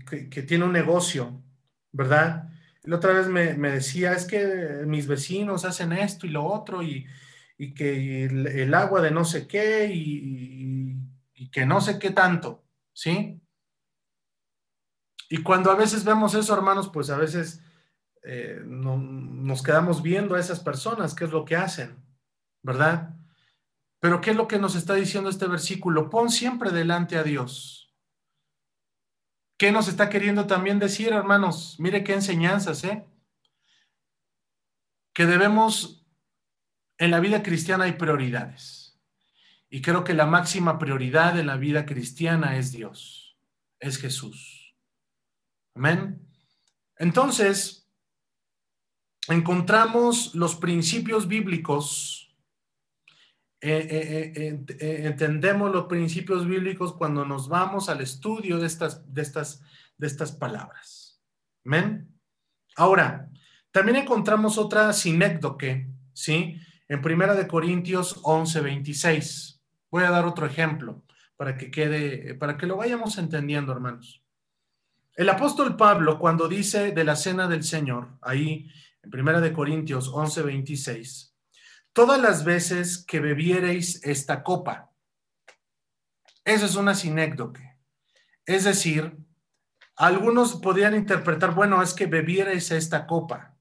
Speaker 1: que, tiene un negocio, ¿verdad? La otra vez me, decía, es que mis vecinos hacen esto y lo otro y, que el, agua de no sé qué y, y que no sé qué tanto, ¿sí? Y cuando a veces vemos eso, hermanos, pues a veces eh, no, nos quedamos viendo a esas personas, qué es lo que hacen, ¿verdad? Pero ¿qué es lo que nos está diciendo este versículo? Pon siempre delante a Dios. ¿Qué nos está queriendo también decir, hermanos? Mire qué enseñanzas, ¿eh? Que debemos, en la vida cristiana hay prioridades. Y creo que la máxima prioridad en la vida cristiana es Dios, es Jesús. Amén. Entonces, encontramos los principios bíblicos, eh, eh, eh, entendemos los principios bíblicos cuando nos vamos al estudio de estas, de estas, de estas palabras. Amén. Ahora, también encontramos otra sinécdoque, ¿sí? En Primera de Corintios 11, 26. Voy a dar otro ejemplo para que quede, para que lo vayamos entendiendo, hermanos. El apóstol Pablo, cuando dice de la cena del Señor, ahí en Primera de Corintios 11, 26, todas las veces que bebiereis esta copa, eso es una sinécdoque. Es decir, algunos podrían interpretar, bueno, es que bebierais esta copa,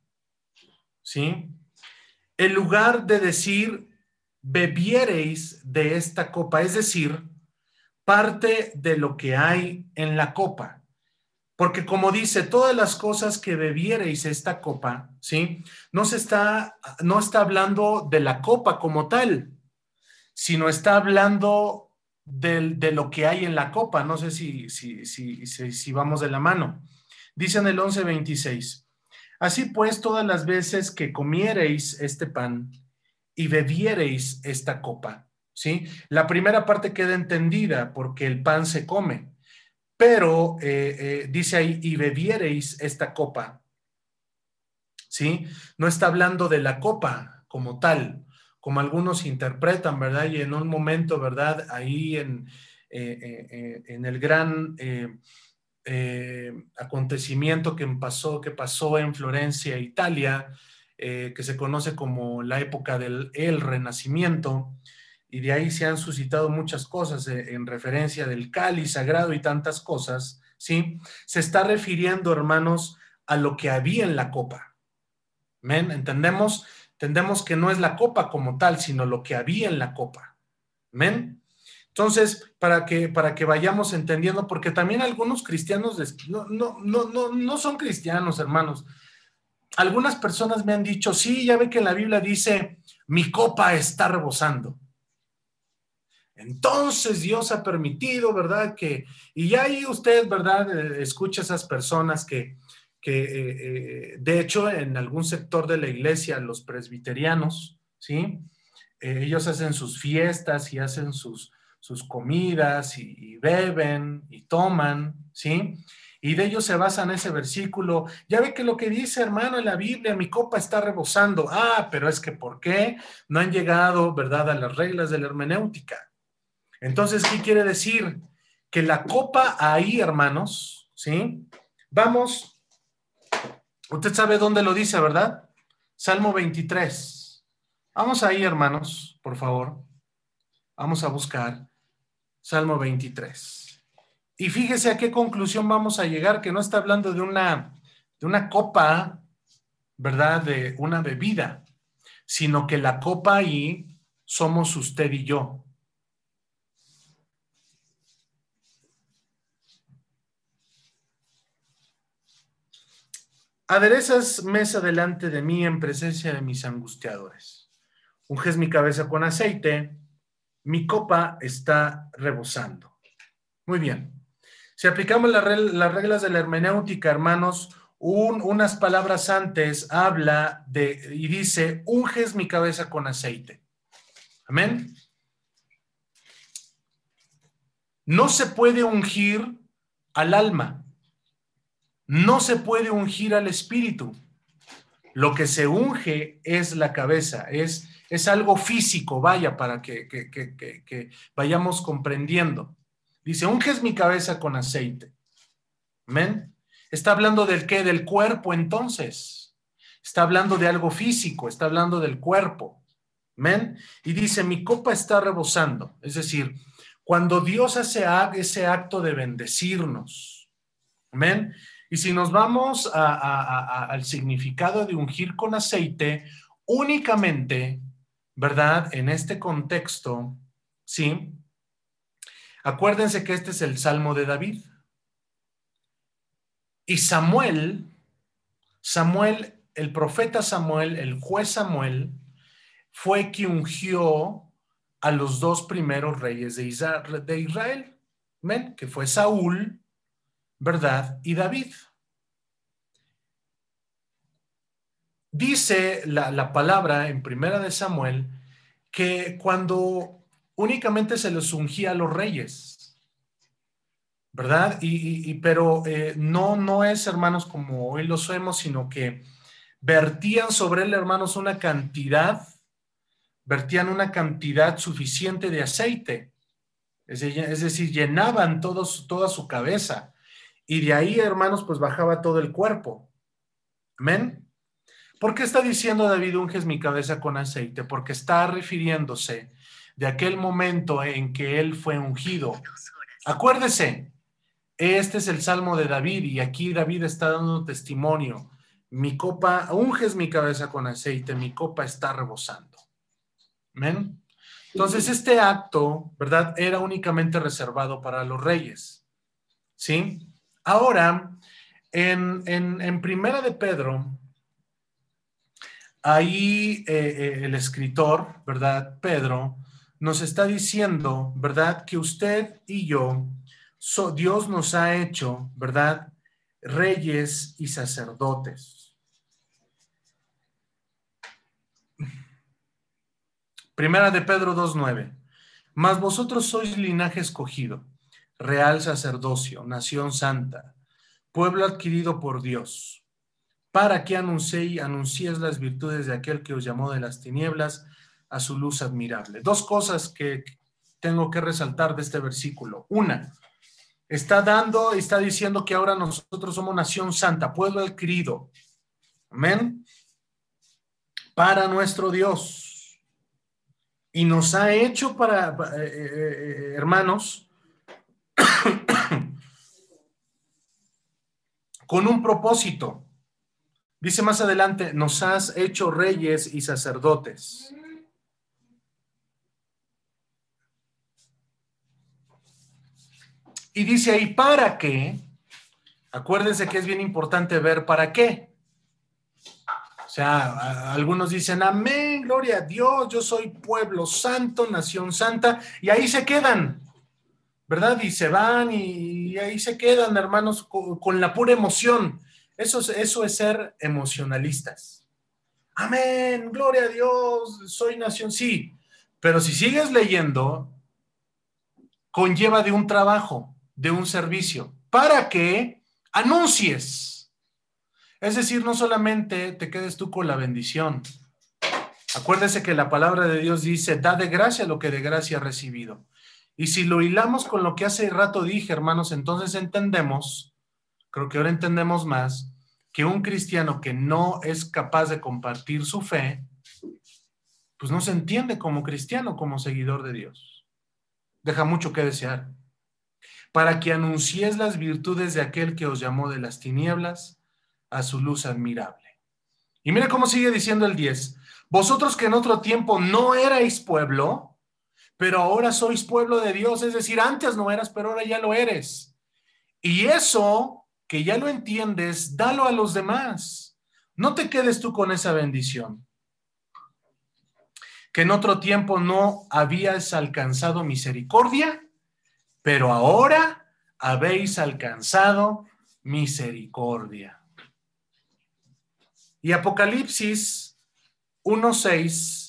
Speaker 1: ¿sí? En lugar de decir, bebiereis de esta copa, es decir, parte de lo que hay en la copa. Porque como dice, todas las cosas que bebiereis esta copa, ¿sí? No se está, no está hablando de la copa como tal, sino está hablando de lo que hay en la copa. No sé si, si, si, si, vamos de la mano. Dice en el 11.26, así pues todas las veces que comiereis este pan y bebiereis esta copa, ¿sí? La primera parte queda entendida porque el pan se come pero eh, eh, dice ahí, y bebiereis esta copa. ¿Sí? No está hablando de la copa como tal, como algunos interpretan, ¿verdad? Y en un momento, ¿verdad? Ahí en, eh, en el gran acontecimiento que pasó, que pasó en Florencia, Italia, que se conoce como la época del el Renacimiento, y de ahí se han suscitado muchas cosas eh, en referencia del cáliz sagrado y tantas cosas, ¿sí? Se está refiriendo, hermanos, a lo que había en la copa. ¿Men? ¿Entendemos? Entendemos que no es la copa como tal, sino lo que había en la copa. ¿Men? Entonces, para que, para que vayamos entendiendo, porque también algunos cristianos no, no, no, no, no son cristianos, hermanos. Algunas personas me han dicho, sí, ya ve que en la Biblia dice, mi copa está rebosando. Entonces Dios ha permitido, ¿verdad? Que, y ahí usted, ¿verdad? Eh, escucha esas personas que, que eh, eh, de hecho, en algún sector de la iglesia, los presbiterianos, ¿sí? ellos hacen sus fiestas y hacen sus, sus comidas y, y, beben y toman, ¿sí? Y de ellos se basan ese versículo. Ya ve que lo que dice, hermano, en la Biblia, mi copa está rebosando. Ah, pero es que ¿por qué no han llegado, verdad, a las reglas de la hermenéutica? Entonces, ¿qué quiere decir? Que la copa ahí, hermanos, ¿sí? Vamos, usted sabe dónde lo dice, ¿verdad? Salmo 23. Vamos ahí, hermanos, por favor. Vamos a buscar Salmo 23. Y fíjese a qué conclusión vamos a llegar, que no está hablando de una, de una copa, ¿verdad? De una bebida, sino que la copa ahí somos usted y yo. Aderezas mesa delante de mí en presencia de mis angustiadores. Unges mi cabeza con aceite, mi copa está rebosando. Muy bien. Si aplicamos las reglas de la hermenéutica, hermanos, unas palabras antes habla y dice, unges mi cabeza con aceite. Amén. No se puede ungir al alma. No se puede ungir al espíritu. Lo que se unge es la cabeza, es, es algo físico, vaya, para que, que, vayamos comprendiendo. Dice, unges mi cabeza con aceite. Amén. Está hablando del qué? Del cuerpo entonces. Está hablando de algo físico, está hablando del cuerpo. ¿Men? Y dice, mi copa está rebosando. Es decir, cuando Dios hace ese acto de bendecirnos. ¿Men? Y si nos vamos al significado de ungir con aceite, únicamente, ¿verdad? En este contexto, ¿sí? Acuérdense que este es el Salmo de David. Y Samuel, Samuel, el profeta Samuel, el juez Samuel, fue quien ungió a los dos primeros reyes de Israel, ¿ven? que fue Saúl, ¿verdad? Y David. Dice la, la palabra en primera de Samuel que cuando únicamente se les ungía a los reyes, ¿verdad? Y, pero eh, no, no es, hermanos, como hoy lo sabemos, sino que vertían sobre él, hermanos, una cantidad, vertían una cantidad suficiente de aceite, es, decir, llenaban toda su cabeza, y de ahí, hermanos, pues bajaba todo el cuerpo. Amén. ¿Por qué está diciendo David, unges mi cabeza con aceite? Porque está refiriéndose de aquel momento en que él fue ungido. Acuérdese, este es el Salmo de David y aquí David está dando testimonio. Mi copa, unges mi cabeza con aceite, mi copa está rebosando. ¿Amén? Entonces, este acto, ¿verdad? Era únicamente reservado para los reyes. ¿Sí? Ahora, en, en, Primera de Pedro, ahí eh, eh, el escritor, ¿verdad? Pedro, nos está diciendo, ¿verdad? Que usted y yo, Dios nos ha hecho, ¿verdad? Reyes y sacerdotes. Primera de Pedro 2.9. Mas vosotros sois linaje escogido, real sacerdocio, nación santa, pueblo adquirido por Dios, para que anunciéis, las virtudes de aquel que os llamó de las tinieblas a su luz admirable. Dos cosas que tengo que resaltar de este versículo. Una, está dando, está diciendo que ahora nosotros somos nación santa, pueblo adquirido. Amén. Para nuestro Dios. Y nos ha hecho para, eh, eh, eh, hermanos, [COUGHS] con un propósito. Dice más adelante, nos has hecho reyes y sacerdotes. Y dice ahí, ¿para qué? Acuérdense que es bien importante ver para qué. O sea, algunos dicen, amén, gloria a Dios, yo soy pueblo santo, nación santa, y ahí se quedan, ¿verdad? Y se van y, ahí se quedan, hermanos, con, la pura emoción. Eso, eso es ser emocionalistas. Amén, gloria a Dios, soy nación, sí. Pero si sigues leyendo, conlleva de un trabajo de un servicio para que anuncies. Es decir, no solamente te quedes tú con la bendición. Acuérdese que la palabra de Dios dice, da de gracia lo que de gracia ha recibido. Y si lo hilamos con lo que hace rato dije, hermanos, entonces entendemos, creo que ahora entendemos más, que un cristiano que no es capaz de compartir su fe, pues no se entiende como cristiano, como seguidor de Dios. Deja mucho que desear para que anuncies las virtudes de aquel que os llamó de las tinieblas a su luz admirable. Y mira cómo sigue diciendo el 10. Vosotros que en otro tiempo no erais pueblo, pero ahora sois pueblo de Dios, es decir, antes no eras, pero ahora ya lo eres. Y eso, que ya lo entiendes, dalo a los demás. No te quedes tú con esa bendición. Que en otro tiempo no habías alcanzado misericordia, pero ahora habéis alcanzado misericordia. Y Apocalipsis 1.6,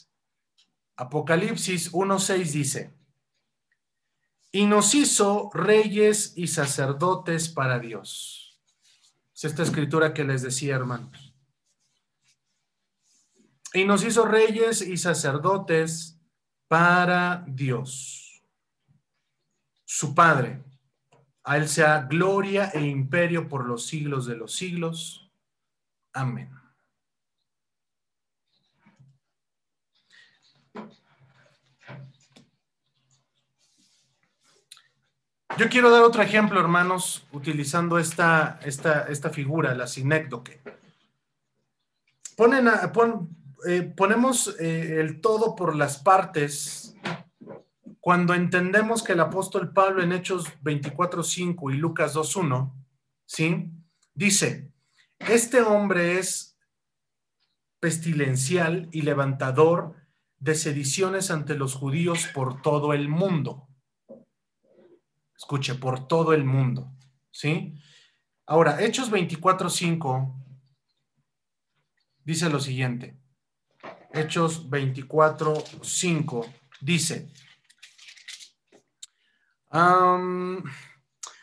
Speaker 1: Apocalipsis 1.6 dice, y nos hizo reyes y sacerdotes para Dios. Es esta escritura que les decía, hermanos. Y nos hizo reyes y sacerdotes para Dios su Padre. A Él sea gloria e imperio por los siglos de los siglos. Amén. Yo quiero dar otro ejemplo, hermanos, utilizando esta, esta, esta figura, la sinécdoque. Ponen eh, ponemos eh, el todo por las partes cuando entendemos que el apóstol Pablo en Hechos 24.5 y Lucas 2.1, ¿sí? Dice, este hombre es pestilencial y levantador de sediciones ante los judíos por todo el mundo. Escuche, por todo el mundo, ¿sí? Ahora, Hechos 24.5 dice lo siguiente. Hechos 24.5 dice,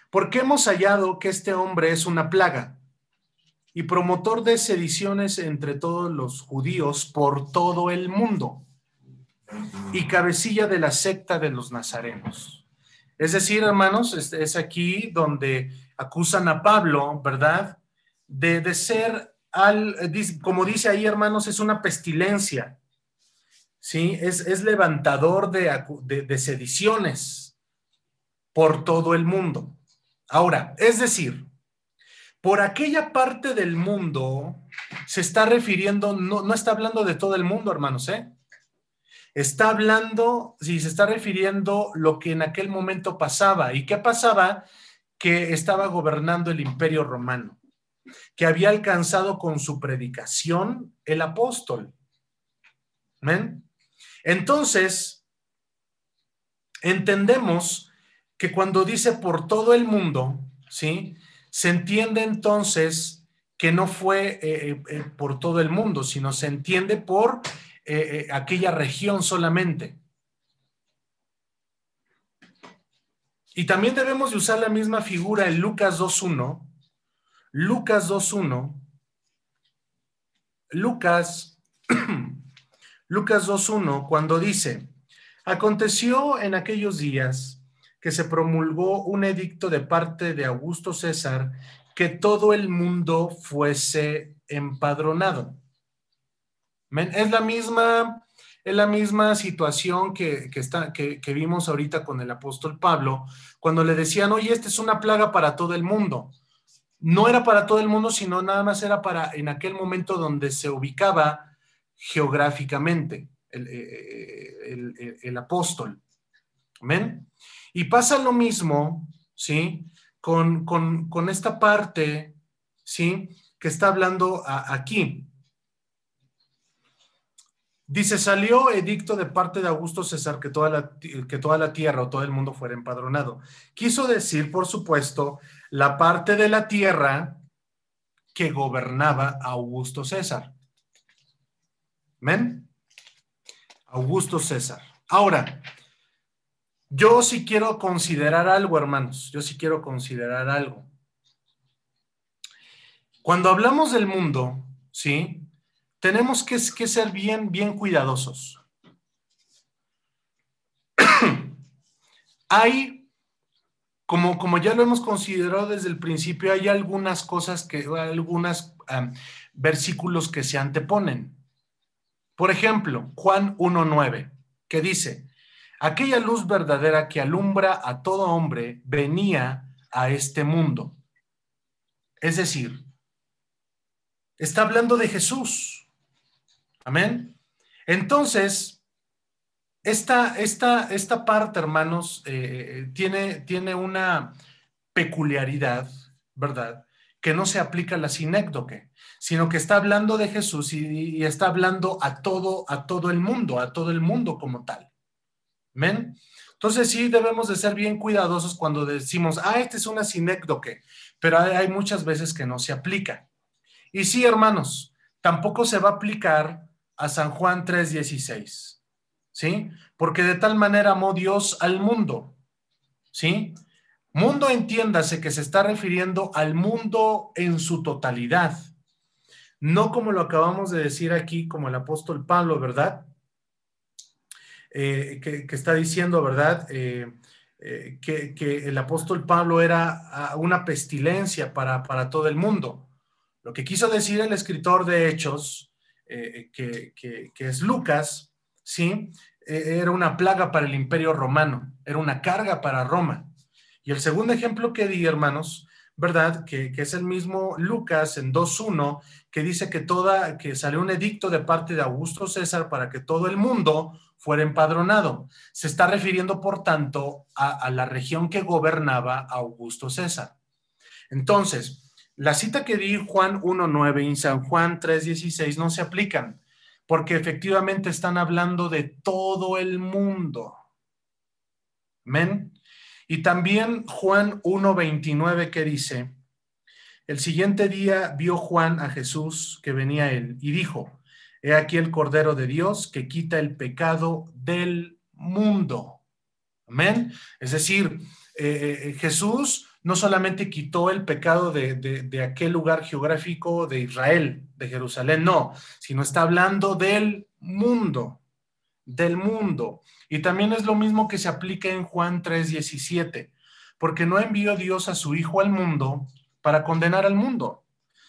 Speaker 1: porque hemos hallado que este hombre es una plaga y promotor de sediciones entre todos los judíos por todo el mundo y cabecilla de la secta de los nazarenos. Es decir, hermanos, es, aquí donde acusan a Pablo, ¿verdad? De, ser, al, como dice ahí, hermanos, es una pestilencia, ¿sí? Es, levantador de, de sediciones por todo el mundo. Ahora, es decir, por aquella parte del mundo se está refiriendo, no, no está hablando de todo el mundo, hermanos, ¿eh? Está hablando, si se está refiriendo lo que en aquel momento pasaba. ¿Y qué pasaba? Que estaba gobernando el imperio romano, que había alcanzado con su predicación el apóstol. ¿Ven? Entonces, entendemos que cuando dice por todo el mundo, ¿sí? Se entiende entonces que no fue eh, eh, eh, por todo el mundo, sino se entiende por eh, eh, aquella región solamente. Y también debemos de usar la misma figura en Lucas 2.1. Lucas 2.1. Lucas, [CLEARS THROAT] Lucas 2.1, cuando dice, aconteció en aquellos días que se promulgó un edicto de parte de Augusto César que todo el mundo fuese empadronado. Es la misma, es la misma situación que, está, que, vimos ahorita con el apóstol Pablo, cuando le decían, oye, esta es una plaga para todo el mundo. No era para todo el mundo, sino nada más era para en aquel momento donde se ubicaba geográficamente el, eh, el, apóstol. ¿Ven? Y pasa lo mismo, ¿sí? Con, con, esta parte, ¿sí? Que está hablando aquí. Dice, salió edicto de parte de Augusto César que toda, la, que toda la tierra o todo el mundo fuera empadronado. Quiso decir, por supuesto, la parte de la tierra que gobernaba Augusto César. ¿Ven? Augusto César. Ahora, yo sí quiero considerar algo, hermanos. Yo sí quiero considerar algo. Cuando hablamos del mundo, ¿sí? Tenemos que, ser bien, bien cuidadosos. [CLEARS THROAT] hay, como, como ya lo hemos considerado desde el principio, hay algunas cosas que, algunos versículos que se anteponen. Por ejemplo, Juan 1.9, que dice, aquella luz verdadera que alumbra a todo hombre venía a este mundo. Es decir, está hablando de Jesús. Amén. Entonces, esta, esta, esta parte, hermanos, eh, tiene, tiene una peculiaridad, ¿verdad? Que no se aplica a la sinécdoque, sino que está hablando de Jesús y, está hablando a todo, a todo el mundo, a todo el mundo como tal. Amén. Entonces sí debemos de ser bien cuidadosos cuando decimos, ah, esta es una sinécdoque, pero hay, hay muchas veces que no se aplica. Y sí, hermanos, tampoco se va a aplicar a San Juan 3:16, ¿sí? Porque de tal manera amó Dios al mundo, ¿sí? Mundo entiéndase que se está refiriendo al mundo en su totalidad, no como lo acabamos de decir aquí, como el apóstol Pablo, ¿verdad? Eh, que, está diciendo, ¿verdad? Eh, eh, que, el apóstol Pablo era una pestilencia para, todo el mundo. Lo que quiso decir el escritor de Hechos, eh, que, que, es Lucas, ¿sí? era una plaga para el imperio romano, era una carga para Roma. Y el segundo ejemplo que di, hermanos, ¿verdad? Que, es el mismo Lucas en 2.1, que dice que toda, que salió un edicto de parte de Augusto César para que todo el mundo fuera empadronado. Se está refiriendo, por tanto, a, la región que gobernaba Augusto César. Entonces, la cita que di Juan 1.9 y San Juan 3.16 no se aplican, porque efectivamente están hablando de todo el mundo. Amén. Y también Juan 1.29 que dice, el siguiente día vio Juan a Jesús que venía él y dijo, he aquí el Cordero de Dios que quita el pecado del mundo. Amén. Es decir, eh, eh, Jesús no solamente quitó el pecado de, de, aquel lugar geográfico de Israel, de Jerusalén, no, sino está hablando del mundo, del mundo. Y también es lo mismo que se aplica en Juan 3:17, porque no envió Dios a su Hijo al mundo para condenar al mundo,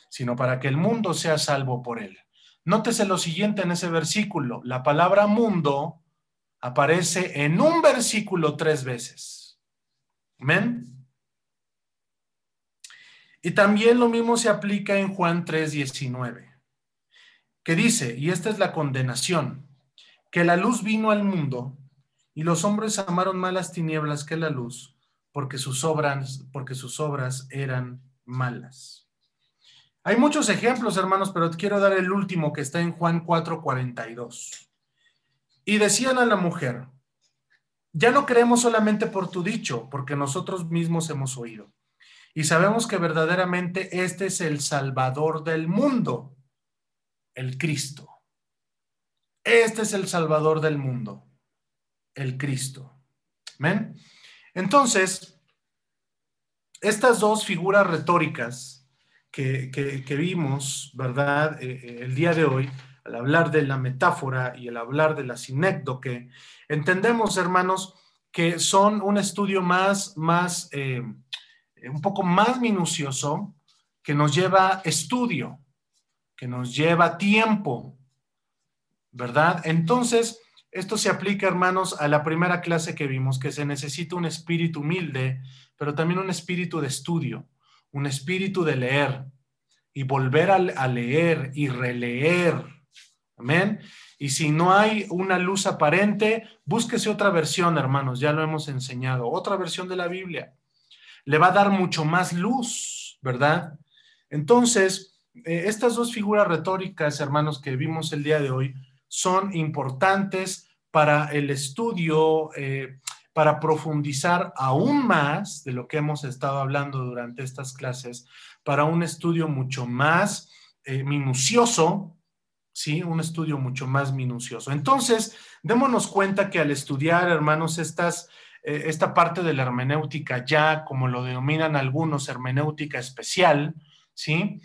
Speaker 1: sino para que el mundo sea salvo por él. Nótese lo siguiente en ese versículo, la palabra mundo aparece en un versículo tres veces. Amén. Y también lo mismo se aplica en Juan 3:19, que dice, y esta es la condenación, que la luz vino al mundo y los hombres amaron más las tinieblas que la luz, porque sus obras, porque sus obras eran malas. Hay muchos ejemplos, hermanos, pero quiero dar el último que está en Juan 4:42. Y decían a la mujer, ya no creemos solamente por tu dicho, porque nosotros mismos hemos oído. Y sabemos que verdaderamente este es el Salvador del mundo, el Cristo. Este es el Salvador del mundo el Cristo. ¿Ven? Entonces, estas dos figuras retóricas que, vimos, ¿verdad? Eh, eh, el día de hoy, al hablar de la metáfora y al hablar de la sinécdoque, entendemos, hermanos, que son un estudio más, más, eh, un poco más minucioso, que nos lleva estudio, que nos lleva tiempo, ¿verdad? Entonces, esto se aplica, hermanos, a la primera clase que vimos, que se necesita un espíritu humilde, pero también un espíritu de estudio, un espíritu de leer y volver a, leer y releer. Amén. Y si no hay una luz aparente, búsquese otra versión, hermanos, ya lo hemos enseñado, otra versión de la Biblia. Le va a dar mucho más luz, ¿verdad? Entonces, eh, estas dos figuras retóricas, hermanos, que vimos el día de hoy, son importantes para el estudio, eh, para profundizar aún más de lo que hemos estado hablando durante estas clases, para un estudio mucho más eh, minucioso, ¿sí? Un estudio mucho más minucioso. Entonces, démonos cuenta que al estudiar, hermanos, estas, eh, esta parte de la hermenéutica ya, como lo denominan algunos, hermenéutica especial, ¿sí?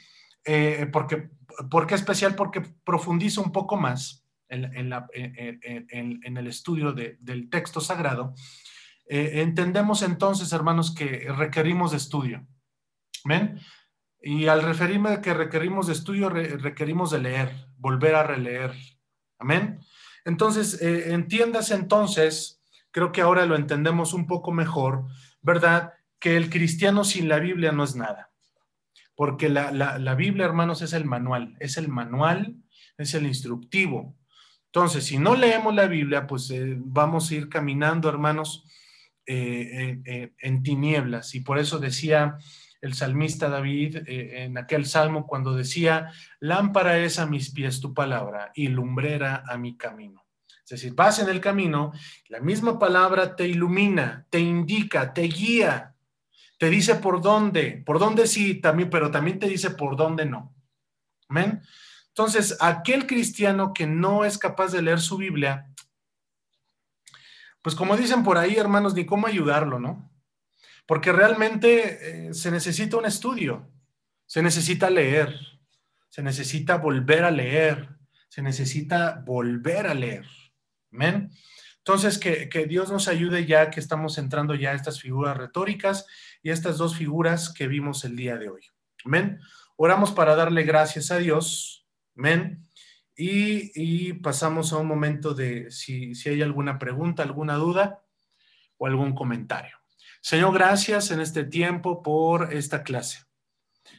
Speaker 1: porque, ¿Por qué especial? Porque profundiza un poco más en, el estudio del texto sagrado, eh, entendemos entonces, hermanos, que requerimos de estudio. ¿Ven? Y al referirme a que requerimos de estudio, requerimos de leer, volver a releer. Amén. Entonces, eh, entiendas entonces, creo que ahora lo entendemos un poco mejor, ¿verdad? Que el cristiano sin la Biblia no es nada. Porque la, la Biblia, hermanos, es el manual, es el manual, es el instructivo. Entonces, si no leemos la Biblia, pues eh, vamos a ir caminando, hermanos, eh, eh, en tinieblas. Y por eso decía el salmista David en aquel salmo cuando decía, lámpara es a mis pies tu palabra y lumbrera a mi camino. Es decir, vas en el camino, la misma palabra te ilumina, te indica, te guía, te dice por dónde, por dónde sí, también, pero también te dice por dónde no. Amén. Entonces, aquel cristiano que no es capaz de leer su Biblia, pues como dicen por ahí, hermanos, ni cómo ayudarlo, ¿no? Porque realmente eh, se necesita un estudio, se necesita leer, se necesita volver a leer, se necesita volver a leer. Amén. Entonces, que, que, Dios nos ayude ya que estamos entrando ya a estas figuras retóricas y estas dos figuras que vimos el día de hoy. Amén. Oramos para darle gracias a Dios. Amén. Y, y pasamos a un momento de si, si hay alguna pregunta, alguna duda o algún comentario. Señor, gracias en este tiempo por esta clase.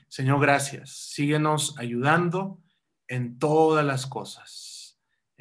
Speaker 1: Señor, gracias. Síguenos ayudando en todas las cosas.